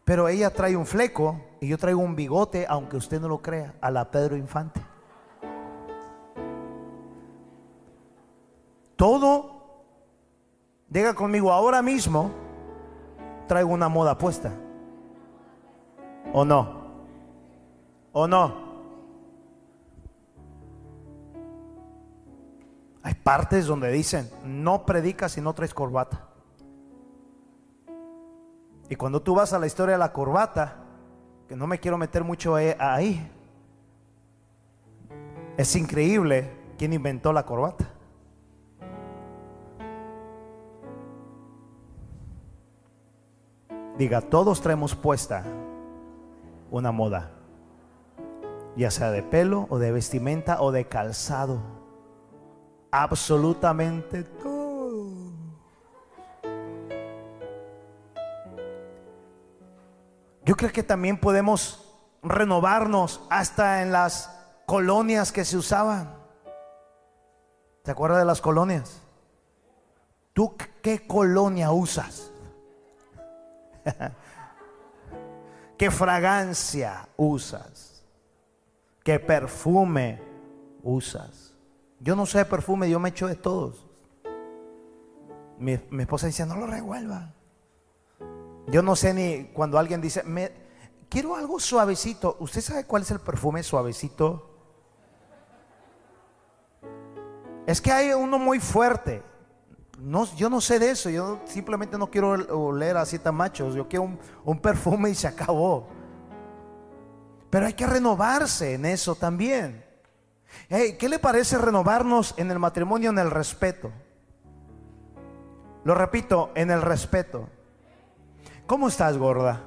Pero ella trae un fleco y yo traigo un bigote, aunque usted no lo crea, a la Pedro Infante. Todo Diga conmigo, ahora mismo traigo una moda puesta. ¿O no? ¿O no? Hay partes donde dicen, no predicas si no traes corbata. Y cuando tú vas a la historia de la corbata, que no me quiero meter mucho ahí, es increíble quién inventó la corbata. Diga, todos traemos puesta una moda, ya sea de pelo o de vestimenta o de calzado. Absolutamente todo. Yo creo que también podemos renovarnos hasta en las colonias que se usaban. ¿Te acuerdas de las colonias? ¿Tú qué colonia usas? ¿Qué fragancia usas? ¿Qué perfume usas? Yo no sé de perfume, yo me echo de todos. Mi, esposa dice, no lo revuelva. Yo no sé ni cuando alguien dice, me, quiero algo suavecito. ¿Usted sabe cuál es el perfume suavecito? Es que hay uno muy fuerte yo no sé de eso, yo simplemente no quiero oler a siete machos, yo quiero un, perfume y se acabó. Pero hay que renovarse en eso también. ¿Qué le parece renovarnos en el matrimonio en el respeto? Lo repito, en el respeto. ¿Cómo estás, gorda?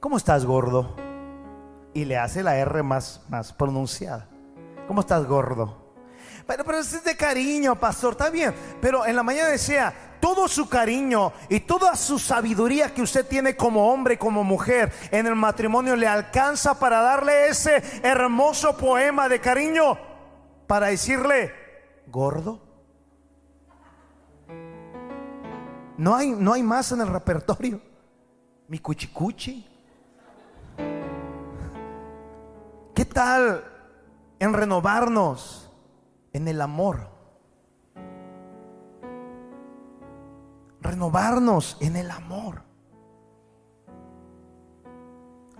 ¿Cómo estás, gordo? Y le hace la R más, más pronunciada. ¿Cómo estás, gordo? Pero, pero es de cariño, pastor, está bien. Pero en la mañana decía, todo su cariño y toda su sabiduría que usted tiene como hombre como mujer en el matrimonio le alcanza para darle ese hermoso poema de cariño para decirle, gordo. No hay, no hay más en el repertorio. Mi cuchicuchi. ¿Qué tal en renovarnos? en el amor. Renovarnos en el amor.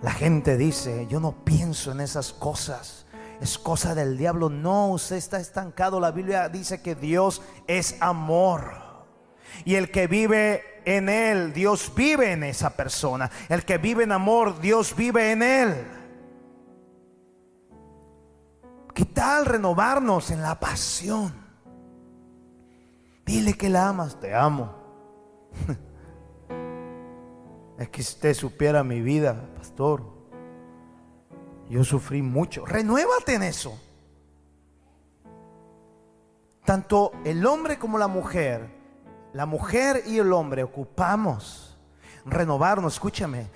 La gente dice, yo no pienso en esas cosas. Es cosa del diablo. No, usted está estancado. La Biblia dice que Dios es amor. Y el que vive en él, Dios vive en esa persona. El que vive en amor, Dios vive en él. ¿Qué tal renovarnos en la pasión? Dile que la amas, te amo. Es que usted supiera mi vida, pastor, yo sufrí mucho. Renuévate en eso. Tanto el hombre como la mujer, la mujer y el hombre ocupamos renovarnos. Escúchame,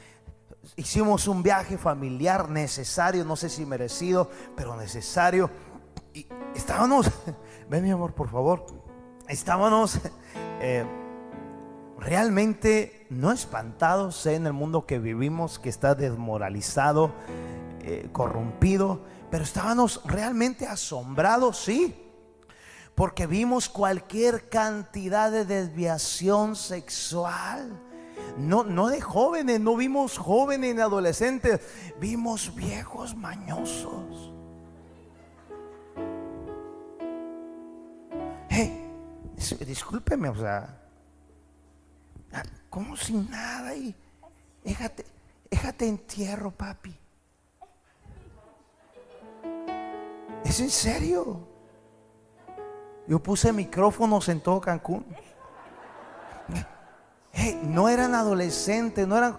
hicimos un viaje familiar necesario, no sé si merecido, pero necesario. Y estábamos, ven mi amor, por favor, estábamos eh, realmente no espantados en el mundo que vivimos, que está desmoralizado, eh, corrompido, pero estábamos realmente asombrados, sí. Porque vimos cualquier cantidad de desviación sexual no, no de jóvenes, no vimos jóvenes ni adolescentes, vimos viejos mañosos. Discúlpeme, o sea, como sin nada y déjate, déjate entierro, papi. ¿Es en serio? Yo puse micrófonos en todo Cancún. no eran adolescentes, no eran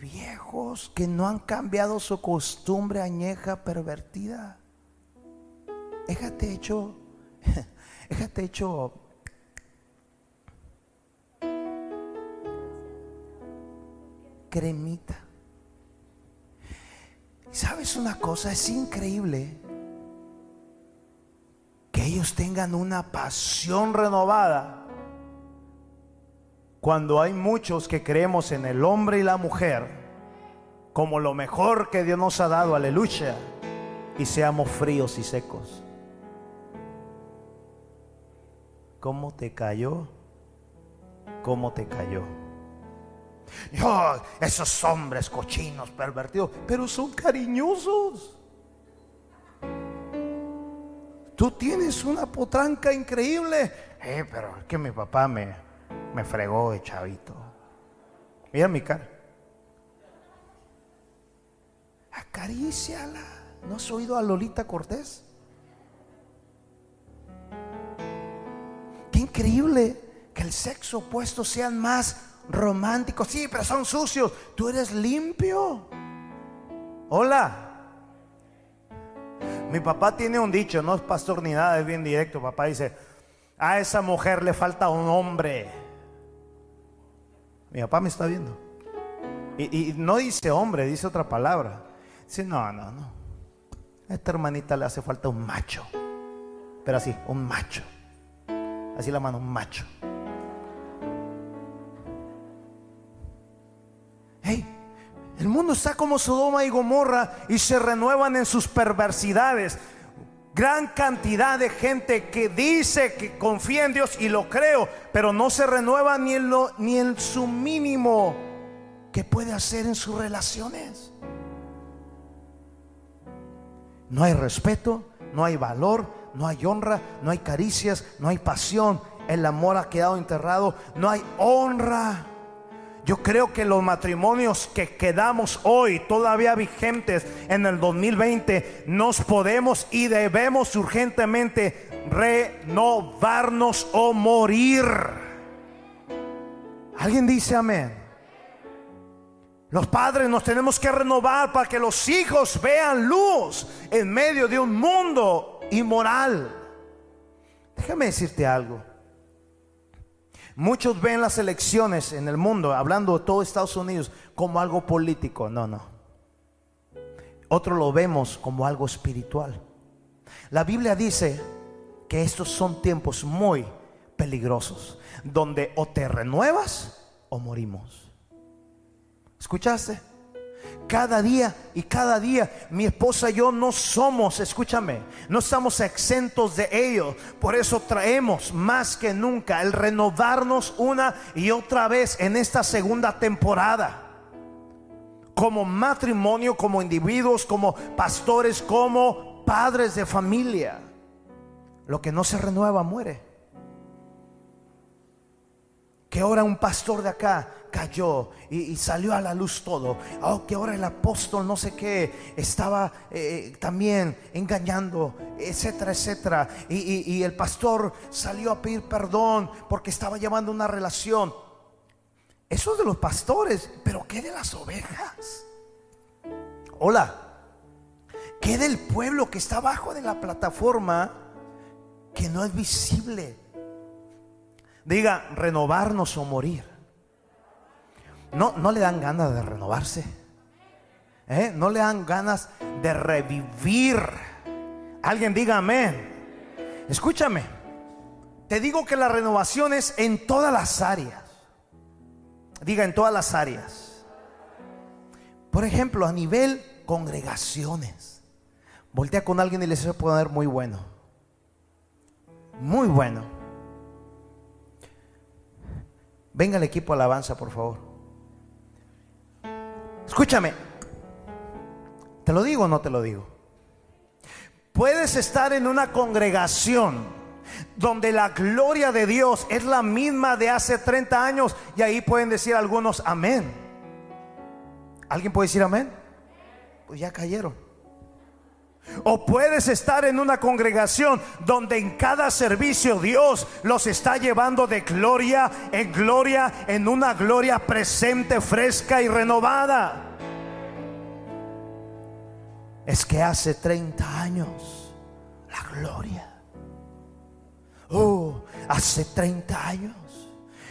viejos que no han cambiado su costumbre añeja pervertida. Déjate hecho, déjate hecho cremita. ¿Sabes una cosa? Es increíble que ellos tengan una pasión renovada cuando hay muchos que creemos en el hombre y la mujer como lo mejor que Dios nos ha dado, aleluya, y seamos fríos y secos. ¿Cómo te cayó? ¿Cómo te cayó? Esos hombres cochinos, pervertidos, pero son cariñosos. Tú tienes una potranca increíble. Eh, pero es que mi papá me, me fregó de chavito. Mira mi cara. Acaríciala. ¿No has oído a Lolita Cortés? Qué increíble que el sexo opuesto sean más románticos. Sí, pero son sucios. Tú eres limpio. Hola. Mi papá tiene un dicho, no es pastor ni nada, es bien directo. Papá dice, a esa mujer le falta un hombre. Mi papá me está viendo. Y, no dice hombre, dice otra palabra. Dice, no, no, no. A esta hermanita le hace falta un macho. Pero así, un macho. Así la mano, un macho. Hey, el mundo está como Sodoma y Gomorra y se renuevan en sus perversidades. Gran cantidad de gente que dice que confía en Dios y lo creo, pero no se renueva ni en, lo, ni en su mínimo que puede hacer en sus relaciones. No hay respeto, no hay valor, no hay honra, no hay caricias, no hay pasión. El amor ha quedado enterrado, no hay honra. Yo creo que los matrimonios que quedamos hoy todavía vigentes en el 2020 nos podemos y debemos urgentemente renovarnos o morir. ¿Alguien dice amén? Los padres nos tenemos que renovar para que los hijos vean luz en medio de un mundo inmoral. Déjame decirte algo. Muchos ven las elecciones en el mundo, hablando de todo Estados Unidos, como algo político. No, no. Otros lo vemos como algo espiritual. La Biblia dice que estos son tiempos muy peligrosos, donde o te renuevas o morimos. ¿Escuchaste? Cada día y cada día mi esposa y yo no somos, escúchame, no estamos exentos de ello. Por eso traemos más que nunca el renovarnos una y otra vez en esta segunda temporada. Como matrimonio, como individuos, como pastores, como padres de familia. Lo que no se renueva muere que ahora un pastor de acá cayó y, salió a la luz todo. Oh, que ahora el apóstol no sé qué estaba eh, también engañando, etcétera, etcétera. Y, y el pastor salió a pedir perdón porque estaba llevando una relación. Eso es de los pastores, pero ¿qué de las ovejas? Hola, ¿qué del pueblo que está abajo de la plataforma que no es visible? Diga, renovarnos o morir. No, no le dan ganas de renovarse. ¿Eh? No le dan ganas de revivir. Alguien diga amén. Escúchame. Te digo que la renovación es en todas las áreas. Diga en todas las áreas. Por ejemplo, a nivel congregaciones. Voltea con alguien y le a poner muy bueno. Muy bueno. Venga el equipo alabanza, por favor. Escúchame. ¿Te lo digo o no te lo digo? Puedes estar en una congregación donde la gloria de Dios es la misma de hace 30 años. Y ahí pueden decir algunos amén. ¿Alguien puede decir amén? Pues ya cayeron. O puedes estar en una congregación donde en cada servicio Dios los está llevando de gloria en gloria, en una gloria presente, fresca y renovada. Es que hace 30 años la gloria. Oh, hace 30 años.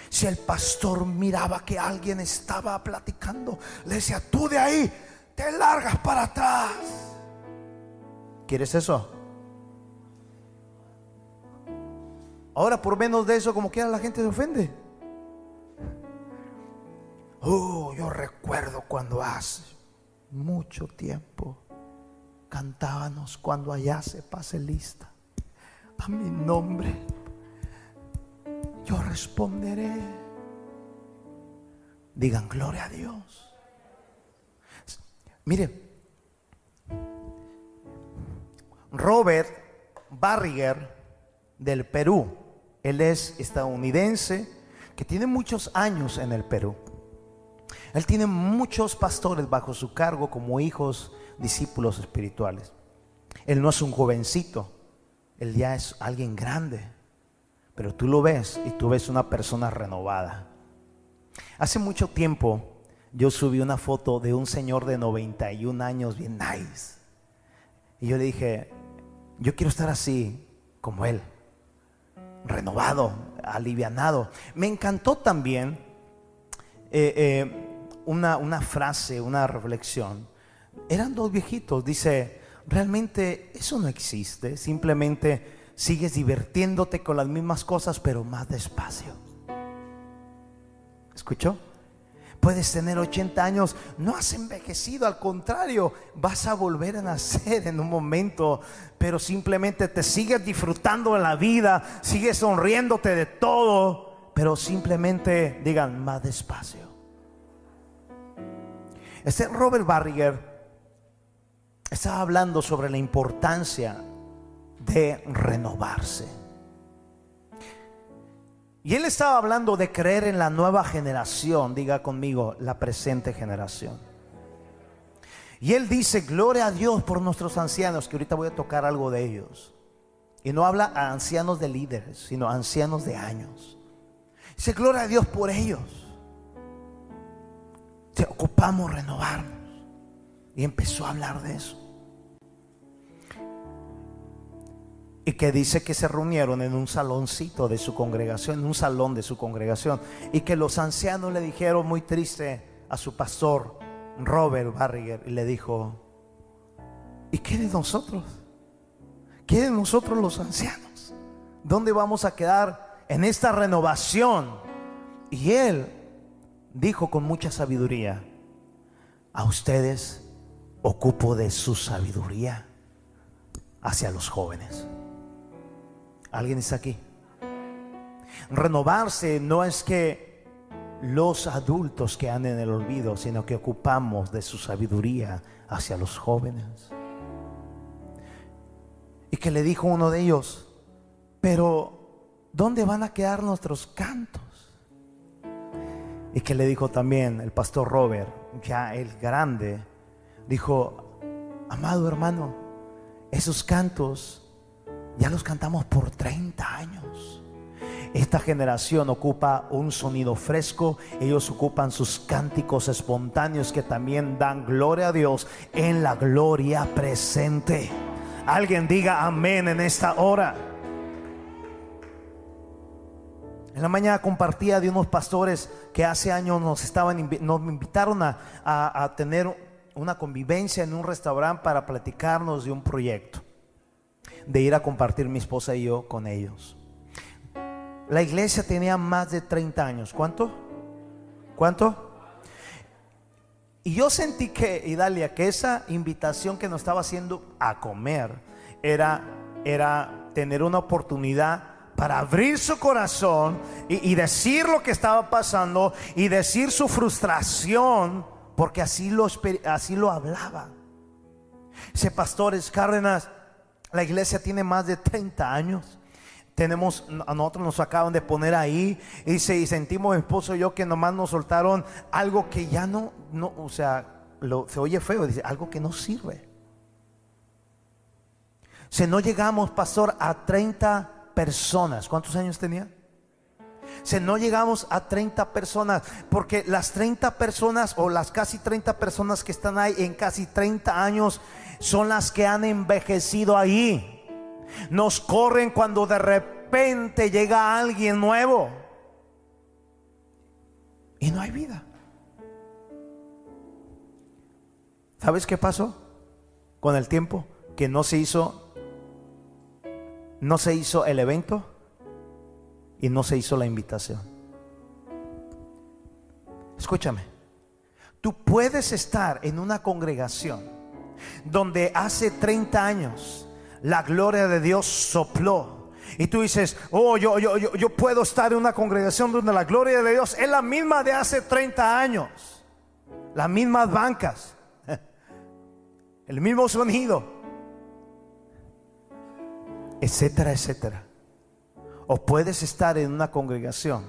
Si el pastor miraba que alguien estaba platicando, le decía, tú de ahí te largas para atrás. ¿Quieres eso? Ahora por menos de eso, como quiera la gente se ofende. Oh, yo recuerdo cuando hace mucho tiempo cantábamos cuando allá se pase lista a mi nombre. Yo responderé. Digan gloria a Dios. Mire, Robert Barriger del Perú. Él es estadounidense que tiene muchos años en el Perú. Él tiene muchos pastores bajo su cargo como hijos, discípulos espirituales. Él no es un jovencito, él ya es alguien grande, pero tú lo ves y tú ves una persona renovada. Hace mucho tiempo yo subí una foto de un señor de 91 años, bien nice. Y yo le dije, yo quiero estar así como Él, renovado, alivianado. Me encantó también eh, eh, una, una frase, una reflexión. Eran dos viejitos, dice, realmente eso no existe, simplemente sigues divirtiéndote con las mismas cosas, pero más despacio. ¿Escuchó? Puedes tener 80 años, no has envejecido, al contrario, vas a volver a nacer en un momento, pero simplemente te sigues disfrutando de la vida, sigues sonriéndote de todo, pero simplemente digan más despacio. Este Robert Barriger estaba hablando sobre la importancia de renovarse. Y él estaba hablando de creer en la nueva generación, diga conmigo, la presente generación. Y él dice, gloria a Dios por nuestros ancianos, que ahorita voy a tocar algo de ellos. Y no habla a ancianos de líderes, sino a ancianos de años. Dice, gloria a Dios por ellos. Te ocupamos renovarnos. Y empezó a hablar de eso. Y que dice que se reunieron en un saloncito de su congregación, en un salón de su congregación, y que los ancianos le dijeron muy triste a su pastor Robert Barriger y le dijo, ¿y qué de nosotros? ¿Qué de nosotros los ancianos? ¿Dónde vamos a quedar en esta renovación? Y él dijo con mucha sabiduría, a ustedes ocupo de su sabiduría hacia los jóvenes. ¿Alguien está aquí? Renovarse no es que los adultos que anden en el olvido, sino que ocupamos de su sabiduría hacia los jóvenes. Y que le dijo uno de ellos, pero ¿dónde van a quedar nuestros cantos? Y que le dijo también el pastor Robert, ya el grande, dijo, amado hermano, esos cantos ya los cantamos por 30 años. Esta generación ocupa un sonido fresco, ellos ocupan sus cánticos espontáneos que también dan gloria a Dios en la gloria presente. Alguien diga amén en esta hora. En la mañana compartía de unos pastores que hace años nos estaban nos invitaron a, a tener una convivencia en un restaurante para platicarnos de un proyecto de ir a compartir mi esposa y yo con ellos. La iglesia tenía más de 30 años. ¿Cuánto? ¿Cuánto? Y yo sentí que, Idalia, que esa invitación que nos estaba haciendo a comer era, era tener una oportunidad para abrir su corazón y, decir lo que estaba pasando y decir su frustración, porque así lo, así lo hablaba. Ese pastores Cárdenas, la iglesia tiene más de 30 años. Tenemos, a nosotros nos acaban de poner ahí y, se, sentimos mi esposo y yo que nomás nos soltaron algo que ya no, no o sea, se oye feo, dice, algo que no sirve. Si no llegamos, pastor, a 30 personas, ¿cuántos años tenía? Si no llegamos a 30 personas, porque las 30 personas o las casi 30 personas que están ahí en casi 30 años son las que han envejecido ahí. Nos corren cuando de repente llega alguien nuevo. Y no hay vida. ¿Sabes qué pasó con el tiempo? Que no se hizo no se hizo el evento y no se hizo la invitación. Escúchame. Tú puedes estar en una congregación donde hace 30 años la gloria de Dios sopló. Y tú dices, oh, yo, yo, yo, yo puedo estar en una congregación donde la gloria de Dios es la misma de hace 30 años. Las mismas bancas. El mismo sonido. Etcétera, etcétera. O puedes estar en una congregación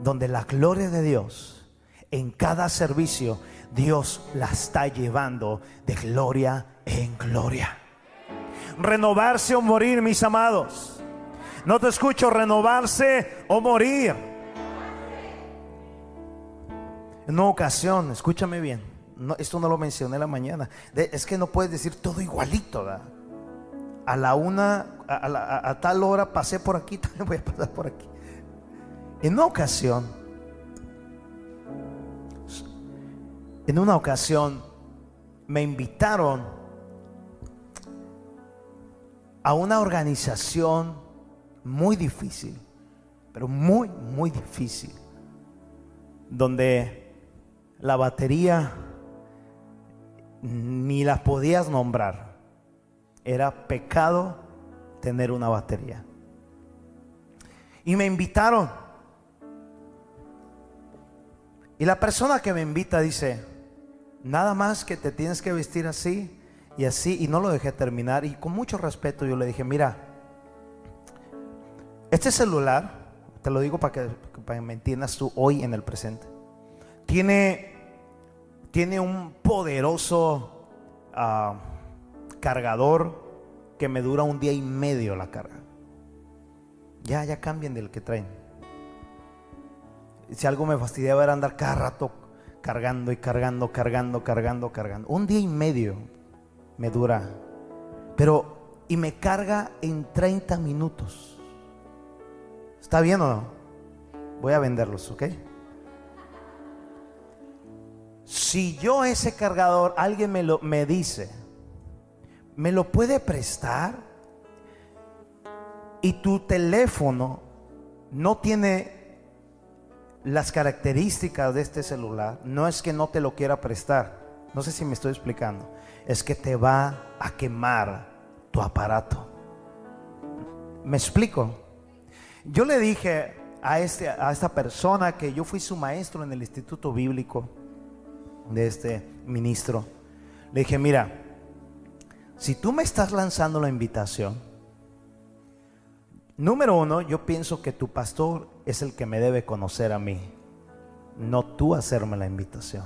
donde la gloria de Dios en cada servicio Dios la está llevando de gloria en gloria renovarse o morir, mis amados. No te escucho, renovarse o morir. En una ocasión, escúchame bien, no, esto no lo mencioné la mañana, es que no puedes decir todo igualito. A la una, a, tal hora pasé por aquí, también voy a pasar por aquí. En una ocasión, en una ocasión me invitaron a una organización muy difícil, pero muy, muy difícil, donde la batería ni la podías nombrar. Era pecado tener una batería. Y me invitaron. Y la persona que me invita dice, nada más que te tienes que vestir así y así, y no lo dejé terminar. Y con mucho respeto yo le dije, mira, este celular, te lo digo para que, me entiendas tú hoy en el presente, tiene, tiene un poderoso ah, cargador que me dura un día y medio la carga. Ya, ya cambien del que traen. Si algo me fastidiaba era andar cada rato cargando y cargando, cargando, cargando, cargando. Un día y medio me dura. Pero, y me carga en 30 minutos. ¿Está bien o no? Voy a venderlos, ¿ok? Si yo ese cargador, alguien me lo me dice, ¿me lo puede prestar? Y tu teléfono no tiene las características de este celular, no es que no te lo quiera prestar. No sé si me estoy explicando es que te va a quemar tu aparato. ¿Me explico? Yo le dije a, este, a esta persona que yo fui su maestro en el Instituto Bíblico de este ministro. Le dije, mira, si tú me estás lanzando la invitación, número uno, yo pienso que tu pastor es el que me debe conocer a mí, no tú hacerme la invitación.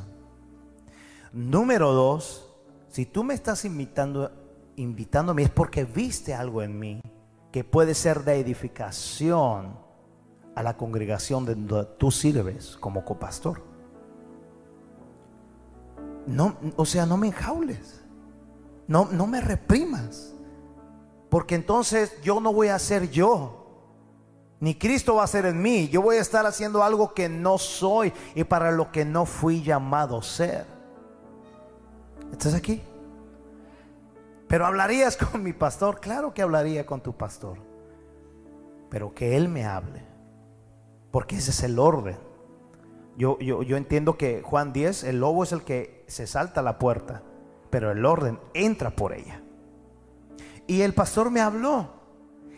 Número dos, si tú me estás invitando, invitándome es porque viste algo en mí que puede ser de edificación a la congregación donde tú sirves como copastor. No, o sea, no me enjaules. No, no me reprimas. Porque entonces yo no voy a ser yo. Ni Cristo va a ser en mí. Yo voy a estar haciendo algo que no soy y para lo que no fui llamado ser. ¿Estás aquí? Pero hablarías con mi pastor. Claro que hablaría con tu pastor. Pero que él me hable. Porque ese es el orden. Yo, yo, yo entiendo que Juan 10, el lobo es el que se salta a la puerta. Pero el orden entra por ella. Y el pastor me habló.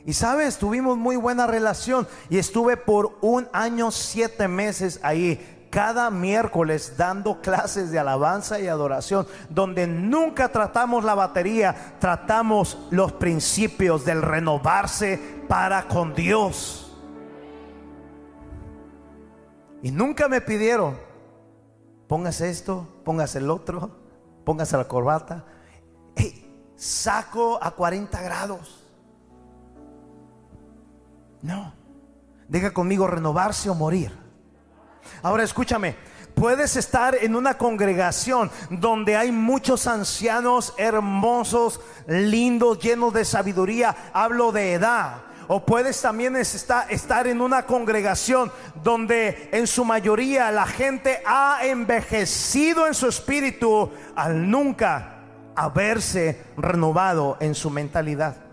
Y sabes, tuvimos muy buena relación. Y estuve por un año, siete meses ahí cada miércoles dando clases de alabanza y adoración, donde nunca tratamos la batería, tratamos los principios del renovarse para con Dios. Y nunca me pidieron, póngase esto, póngase el otro, póngase la corbata. saco a 40 grados. No. Diga conmigo renovarse o morir. Ahora escúchame, puedes estar en una congregación donde hay muchos ancianos hermosos, lindos, llenos de sabiduría. Hablo de edad. O puedes también estar en una congregación donde en su mayoría la gente ha envejecido en su espíritu al nunca haberse renovado en su mentalidad.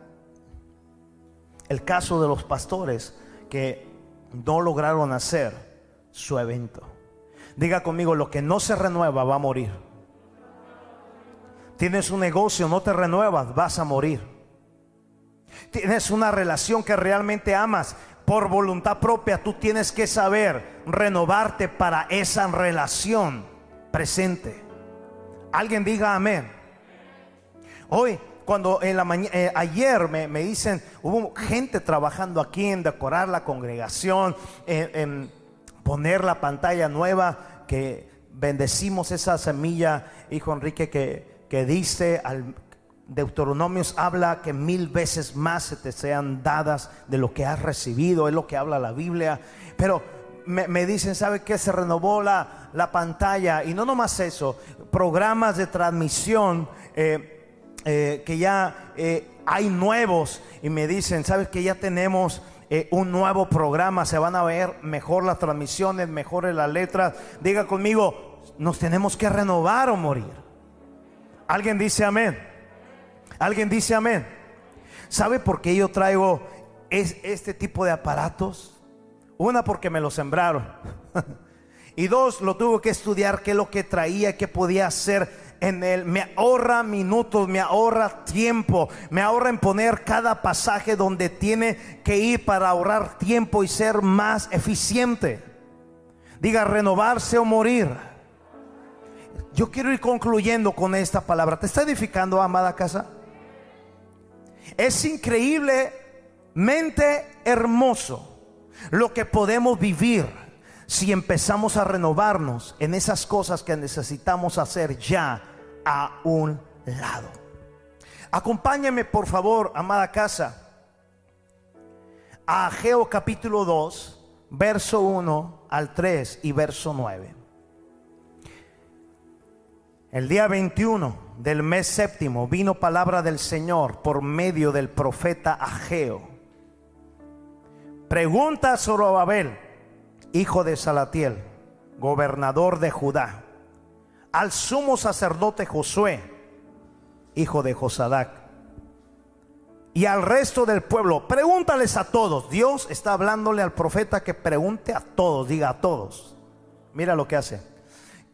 El caso de los pastores que no lograron hacer su evento. Diga conmigo, lo que no se renueva va a morir. Tienes un negocio, no te renuevas, vas a morir tienes una relación que realmente amas por voluntad propia, tú tienes que saber renovarte para esa relación presente. Alguien diga amén. Hoy, cuando en la eh, ayer me, dicen, hubo gente trabajando aquí en decorar la congregación, en, poner la pantalla nueva, que bendecimos esa semilla, hijo Enrique, que, que dice al, Deuteronomios habla que mil veces más se te sean dadas de lo que has recibido, es lo que habla la Biblia. Pero me, dicen, ¿sabe qué? Se renovó la, la, pantalla. Y no nomás eso, programas de transmisión eh, eh, que ya eh, hay nuevos. Y me dicen, ¿sabes que ya tenemos un nuevo programa? Se van a ver mejor las transmisiones, mejores las letras. Diga conmigo, nos tenemos que renovar o morir. ¿Alguien dice amén? ¿Alguien dice amén? ¿Sabe por qué yo traigo este tipo de aparatos? Una, porque me lo sembraron. y dos, lo tuve que estudiar, qué es lo que traía, qué podía hacer en él. Me ahorra minutos, me ahorra tiempo, me ahorra en poner cada pasaje donde tiene que ir para ahorrar tiempo y ser más eficiente. Diga, renovarse o morir. Yo quiero ir concluyendo con esta palabra. ¿Te está edificando, amada casa? Es increíblemente hermoso lo que podemos vivir si empezamos a renovarnos en esas cosas que necesitamos hacer ya a un lado. Acompáñame por favor, amada casa, a Ageo capítulo 2, verso 1 al 3 y verso 9. El día 21 del mes séptimo vino palabra del Señor por medio del profeta Ageo. Pregunta a Zorobabel, hijo de Salatiel, gobernador de Judá, al sumo sacerdote Josué, hijo de Josadac, y al resto del pueblo, pregúntales a todos. Dios está hablándole al profeta que pregunte a todos, diga a todos. Mira lo que hace.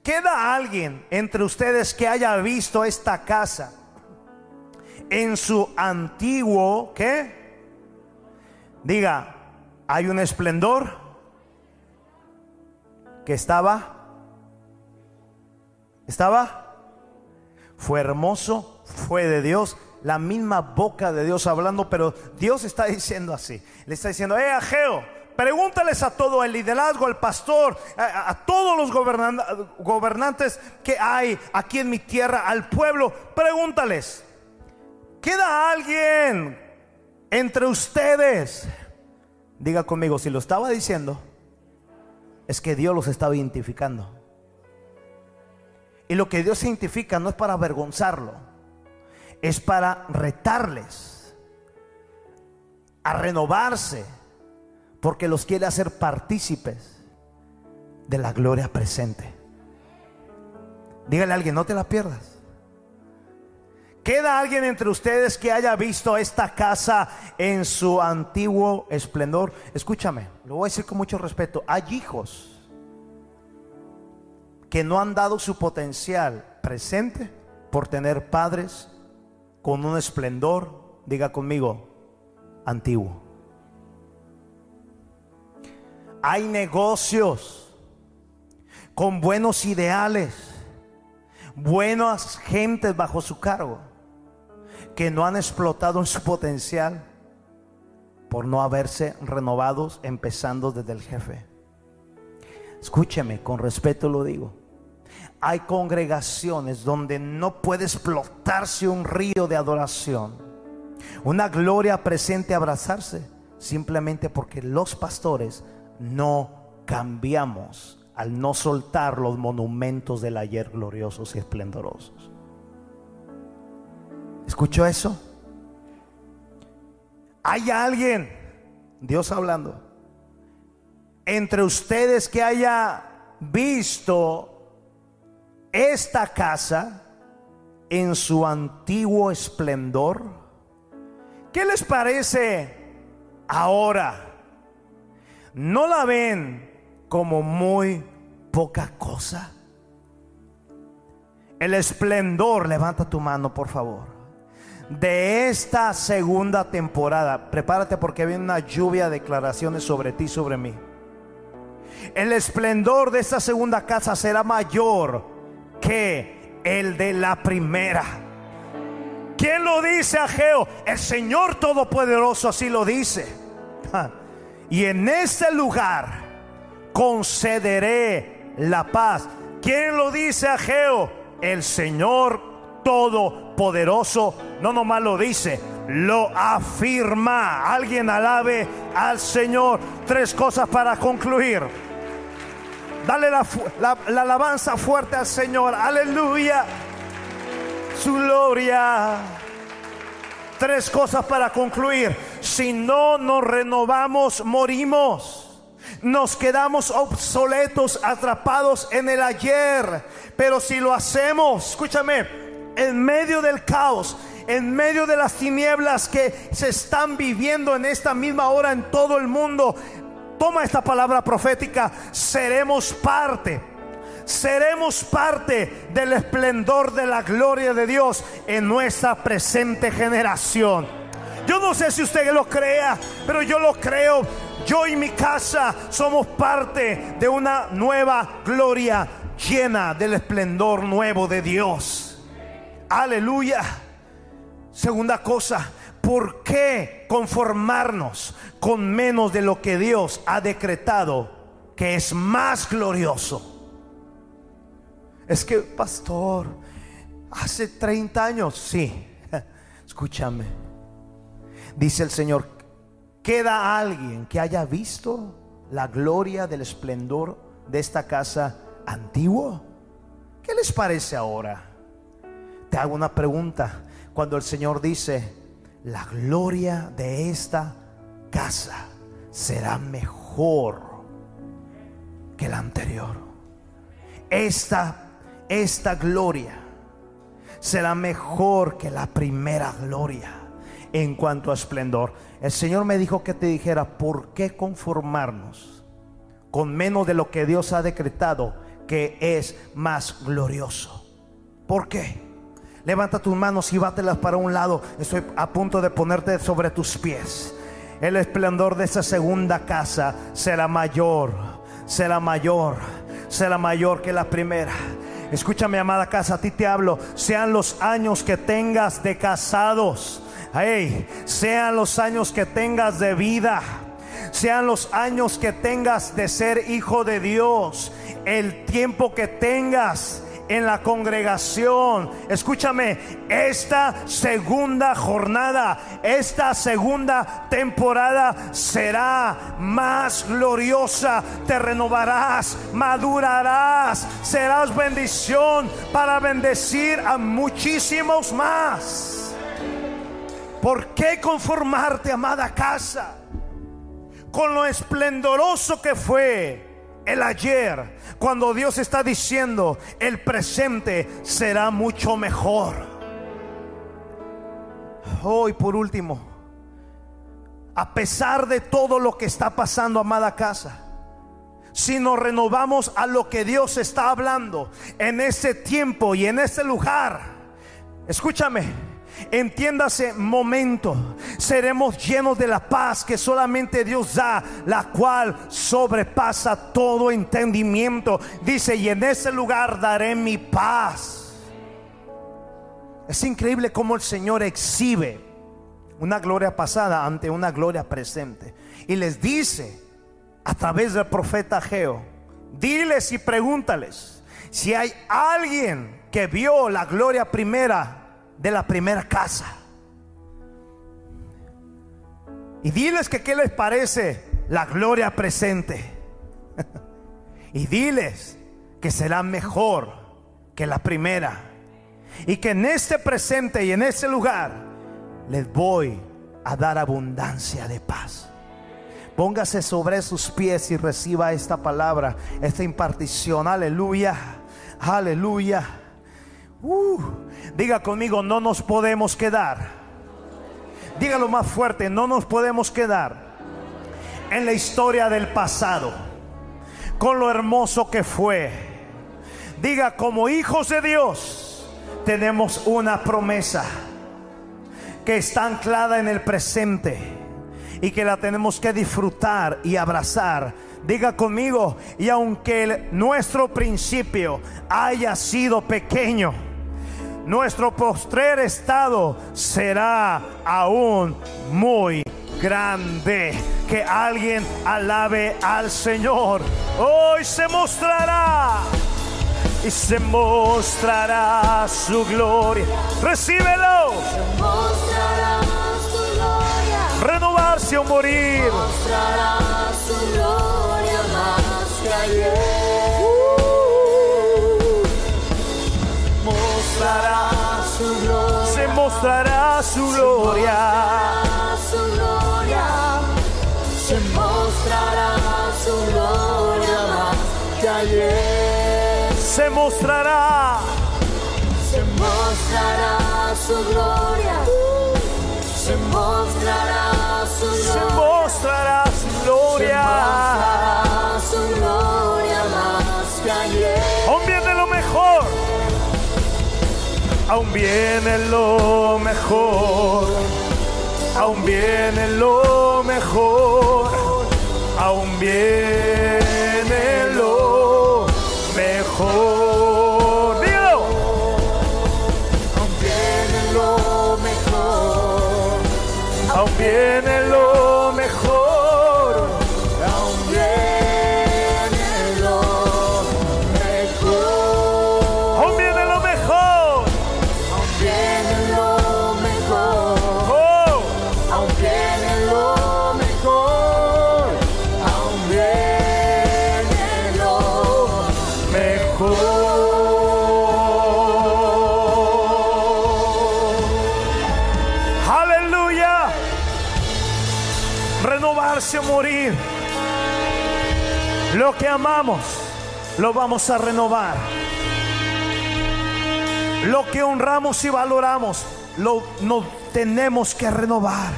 ¿Queda alguien entre ustedes que haya visto esta casa en su antiguo, ¿qué? Diga, hay un esplendor que estaba, estaba, fue hermoso, fue de Dios, la misma boca de Dios hablando, pero Dios está diciendo así, le está diciendo, eh, Ageo, Pregúntales a todo el liderazgo, al pastor, a, todos los gobernantes que hay aquí en mi tierra, al pueblo. Pregúntales, ¿queda alguien entre ustedes? Diga conmigo, si lo estaba diciendo, es que Dios los estaba identificando. Y lo que Dios identifica no es para avergonzarlo, es para retarles a renovarse porque los quiere hacer partícipes de la gloria presente. Dígale a alguien, no te la pierdas. ¿Queda alguien entre ustedes que haya visto esta casa en su antiguo esplendor? Escúchame, lo voy a decir con mucho respeto. Hay hijos que no han dado su potencial presente por tener padres con un esplendor, diga conmigo, antiguo. Hay negocios con buenos ideales, buenas gentes bajo su cargo, que no han explotado en su potencial por no haberse renovados, empezando desde el jefe. Escúcheme, con respeto lo digo. Hay congregaciones donde no puede explotarse un río de adoración, una gloria presente abrazarse, simplemente porque los pastores no cambiamos al no soltar los monumentos del ayer gloriosos y esplendorosos. ¿Escuchó eso? Hay alguien, Dios hablando, entre ustedes que haya visto esta casa en su antiguo esplendor. ¿Qué les parece ahora? ¿No la ven como muy poca cosa? El esplendor, levanta tu mano por favor de esta segunda temporada. Prepárate porque viene una lluvia de declaraciones sobre ti, sobre mí. El esplendor de esta segunda casa será mayor que el de la primera. ¿Quién lo dice, Ageo? El Señor Todopoderoso así lo dice. Y en este lugar concederé la paz. ¿Quién lo dice, Ageo? El Señor Todopoderoso no nomás lo dice, lo afirma. Alguien alabe al Señor. Tres cosas para concluir. Dale la, alabanza fuerte al Señor. Aleluya. Su gloria. Tres cosas para concluir. Si no nos renovamos, morimos nos quedamos obsoletos, atrapados en el ayer. Pero si lo hacemos, escúchame, en medio del caos, en medio de las tinieblas que se están viviendo en esta misma hora en todo el mundo, toma esta palabra profética, seremos parte. Seremos parte del esplendor de la gloria de Dios en nuestra presente generación. Yo no sé si usted lo crea, pero yo lo creo. Yo y mi casa somos parte de una nueva gloria llena del esplendor nuevo de Dios. Aleluya. Segunda cosa, ¿por qué conformarnos con menos de lo que Dios ha decretado que es más glorioso? Es que, pastor, hace 30 años, sí, escúchame, dice el Señor, ¿queda alguien que haya visto la gloria del esplendor de esta casa antiguo? ¿Qué les parece ahora? Te hago una pregunta. Cuando el Señor dice, la gloria de esta casa será mejor que la anterior. Esta, esta gloria será mejor que la primera gloria en cuanto a esplendor. El Señor me dijo que te dijera, ¿por qué conformarnos con menos de lo que Dios ha decretado que es más glorioso? ¿Por qué? Levanta tus manos y bátelas para un lado. Estoy a punto de ponerte sobre tus pies. El esplendor de esa segunda casa será mayor, será mayor, será mayor que la primera. Escúchame, amada casa, a ti te hablo. Sean los años que tengas de casados. Hey, sean los años que tengas de vida. Sean los años que tengas de ser hijo de Dios. El tiempo que tengas en la congregación. Escúchame, esta segunda jornada, esta segunda temporada será más gloriosa. Te renovarás, madurarás, serás bendición para bendecir a muchísimos más. ¿Por qué conformarte, amada casa, con lo esplendoroso que fue? El ayer, cuando Dios está diciendo, el presente será mucho mejor. Hoy por último, a pesar de todo lo que está pasando, amada casa, si nos renovamos a lo que Dios está hablando en ese tiempo y en ese lugar, escúchame, entiéndase momento, seremos llenos de la paz que solamente Dios da, la cual sobrepasa todo entendimiento. Dice, y en ese lugar daré mi paz. Es increíble cómo el Señor exhibe una gloria pasada ante una gloria presente. Y les dice a través del profeta Geo, diles y pregúntales si hay alguien que vio la gloria primera de la primera casa. Y diles que qué les parece la gloria presente. y diles que será mejor que la primera. Y que en este presente y en ese lugar les voy a dar abundancia de paz. Póngase sobre sus pies y reciba esta palabra, esta impartición. Aleluya, aleluya. Uh, diga conmigo, no nos podemos quedar. Dígalo más fuerte, no nos podemos quedar en la historia del pasado, con lo hermoso que fue. Diga, como hijos de Dios, tenemos una promesa que está anclada en el presente y que la tenemos que disfrutar y abrazar. Diga conmigo, y aunque nuestro principio haya sido pequeño, nuestro postrer estado será aún muy grande. Que alguien alabe al Señor. Hoy se mostrará y se mostrará su gloria. Recíbelo. Se mostrará su gloria. Renovarse o morir. Mostrará su gloria más que ayer. Mostrará su gloria. mostrará su gloria. Se mostrará su gloria más que ayer. Se mostrará. Se mostrará su gloria. Se mostrará su Se gloria. mostrará su Se gloria. mostrará su gloria más que ayer. Aún viene lo mejor. Aún viene lo mejor. Aún viene Lo que amamos, lo vamos a renovar. Lo que honramos y valoramos, lo nos tenemos que renovar.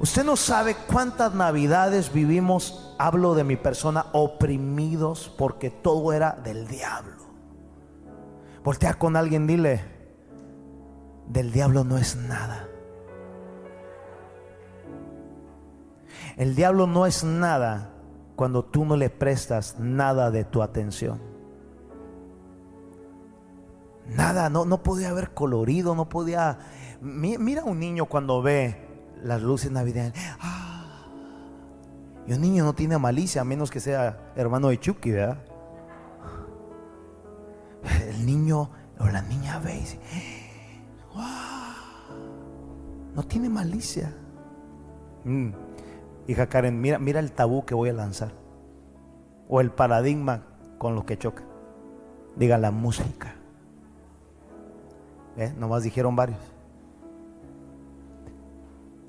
Usted no sabe cuántas navidades vivimos, hablo de mi persona, oprimidos porque todo era del diablo. Voltea con alguien, dile, del diablo no es nada. El diablo no es nada cuando tú no le prestas nada de tu atención. Nada, no, no podía haber colorido, no podía... Mi- Mira un niño cuando ve las luces navideñas. Ah. Y un niño no tiene malicia a menos que sea hermano de Chucky, ¿verdad? El niño o la niña ve y dice, "Wow, no tiene malicia. Mm. Hija Karen, mira, mira el tabú que voy a lanzar. O el paradigma con lo que choca. Diga la música. ¿Eh? Nomás dijeron varios.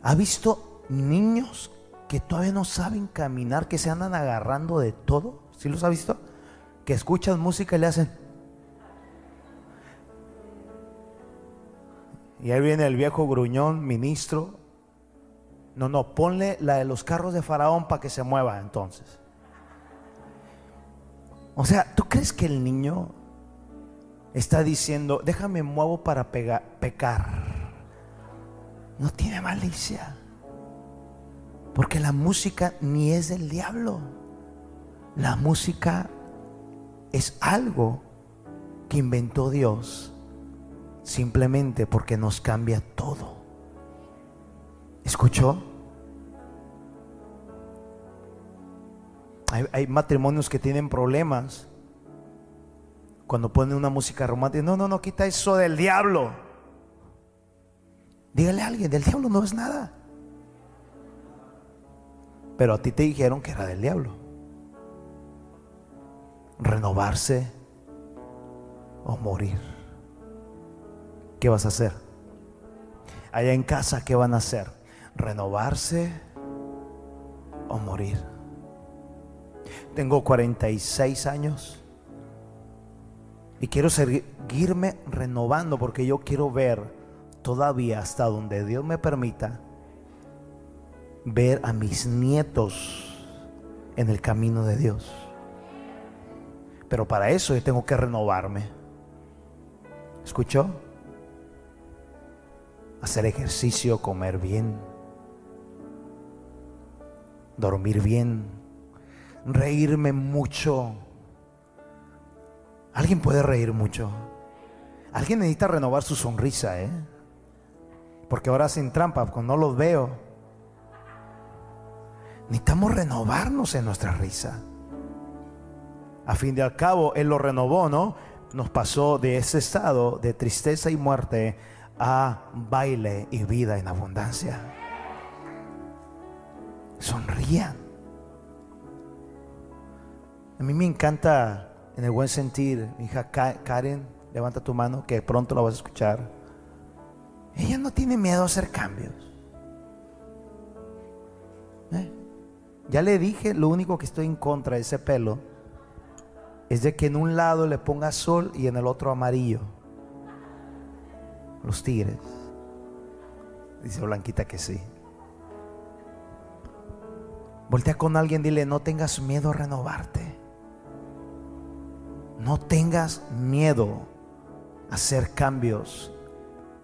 ¿Ha visto niños que todavía no saben caminar, que se andan agarrando de todo? ¿Sí los ha visto? Que escuchan música y le hacen. Y ahí viene el viejo gruñón, ministro. No, no, ponle la de los carros de Faraón para que se mueva entonces. O sea, ¿tú crees que el niño está diciendo, déjame muevo para pecar? No tiene malicia. Porque la música ni es del diablo. La música es algo que inventó Dios simplemente porque nos cambia todo. ¿Escuchó? Hay, matrimonios que tienen problemas cuando ponen una música romántica. No, no, no, quita eso del diablo. Dígale a alguien, del diablo no es nada. Pero a ti te dijeron que era del diablo. Renovarse o morir. ¿Qué vas a hacer? Allá en casa, ¿qué van a hacer? ¿Renovarse o morir? Tengo 46 años y quiero seguirme renovando porque yo quiero ver todavía hasta donde Dios me permita ver a mis nietos en el camino de Dios. Pero para eso yo tengo que renovarme. ¿Escuchó? Hacer ejercicio, comer bien, dormir bien, reírme mucho. ¿Alguien puede reír mucho? Alguien necesita renovar su sonrisa, ¿eh? Porque ahora sin trampa, cuando no los veo, necesitamos renovarnos en nuestra risa. A fin de al cabo, Él lo renovó, ¿no? Nos pasó de ese estado de tristeza y muerte a baile y vida en abundancia. Sonrían. A mí me encanta, en el buen sentir, mi hija Karen, levanta tu mano, que pronto la vas a escuchar. Ella no tiene miedo a hacer cambios. ¿Eh? Ya le dije, lo único que estoy en contra de ese pelo es de que en un lado le ponga sol y en el otro amarillo. Los tigres. Dice Blanquita que sí. Voltea con alguien, dile, no tengas miedo a renovarte. No tengas miedo a hacer cambios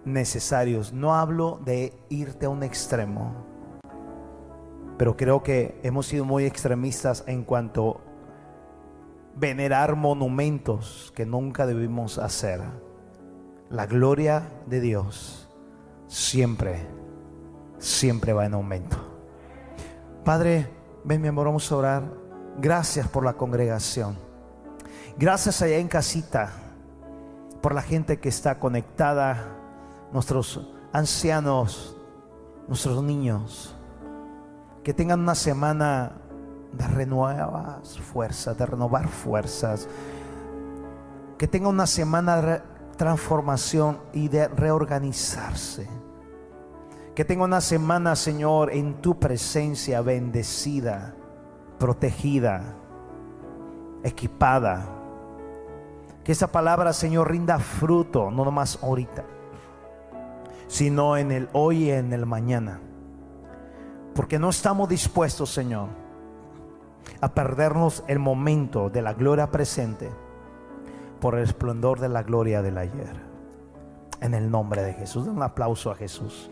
necesarios. No hablo de irte a un extremo, pero creo que hemos sido muy extremistas en cuanto venerar monumentos que nunca debimos hacer. La gloria de Dios siempre, siempre va en aumento. Padre, ven mi amor, vamos a orar. Gracias por la congregación. Gracias allá en casita por la gente que está conectada nuestros ancianos, nuestros niños, que tengan una semana de renuevas fuerzas, de renovar fuerzas, que tengan una semana de transformación y de reorganizarse. Que tenga una semana, Señor, en tu presencia bendecida, protegida, equipada. Que esa palabra, Señor, rinda fruto, no nomás ahorita sino en el hoy y en el mañana. Porque no estamos dispuestos, Señor, a perdernos el momento de la gloria presente por el esplendor de la gloria del ayer. En el nombre de Jesús. un aplauso a Jesús.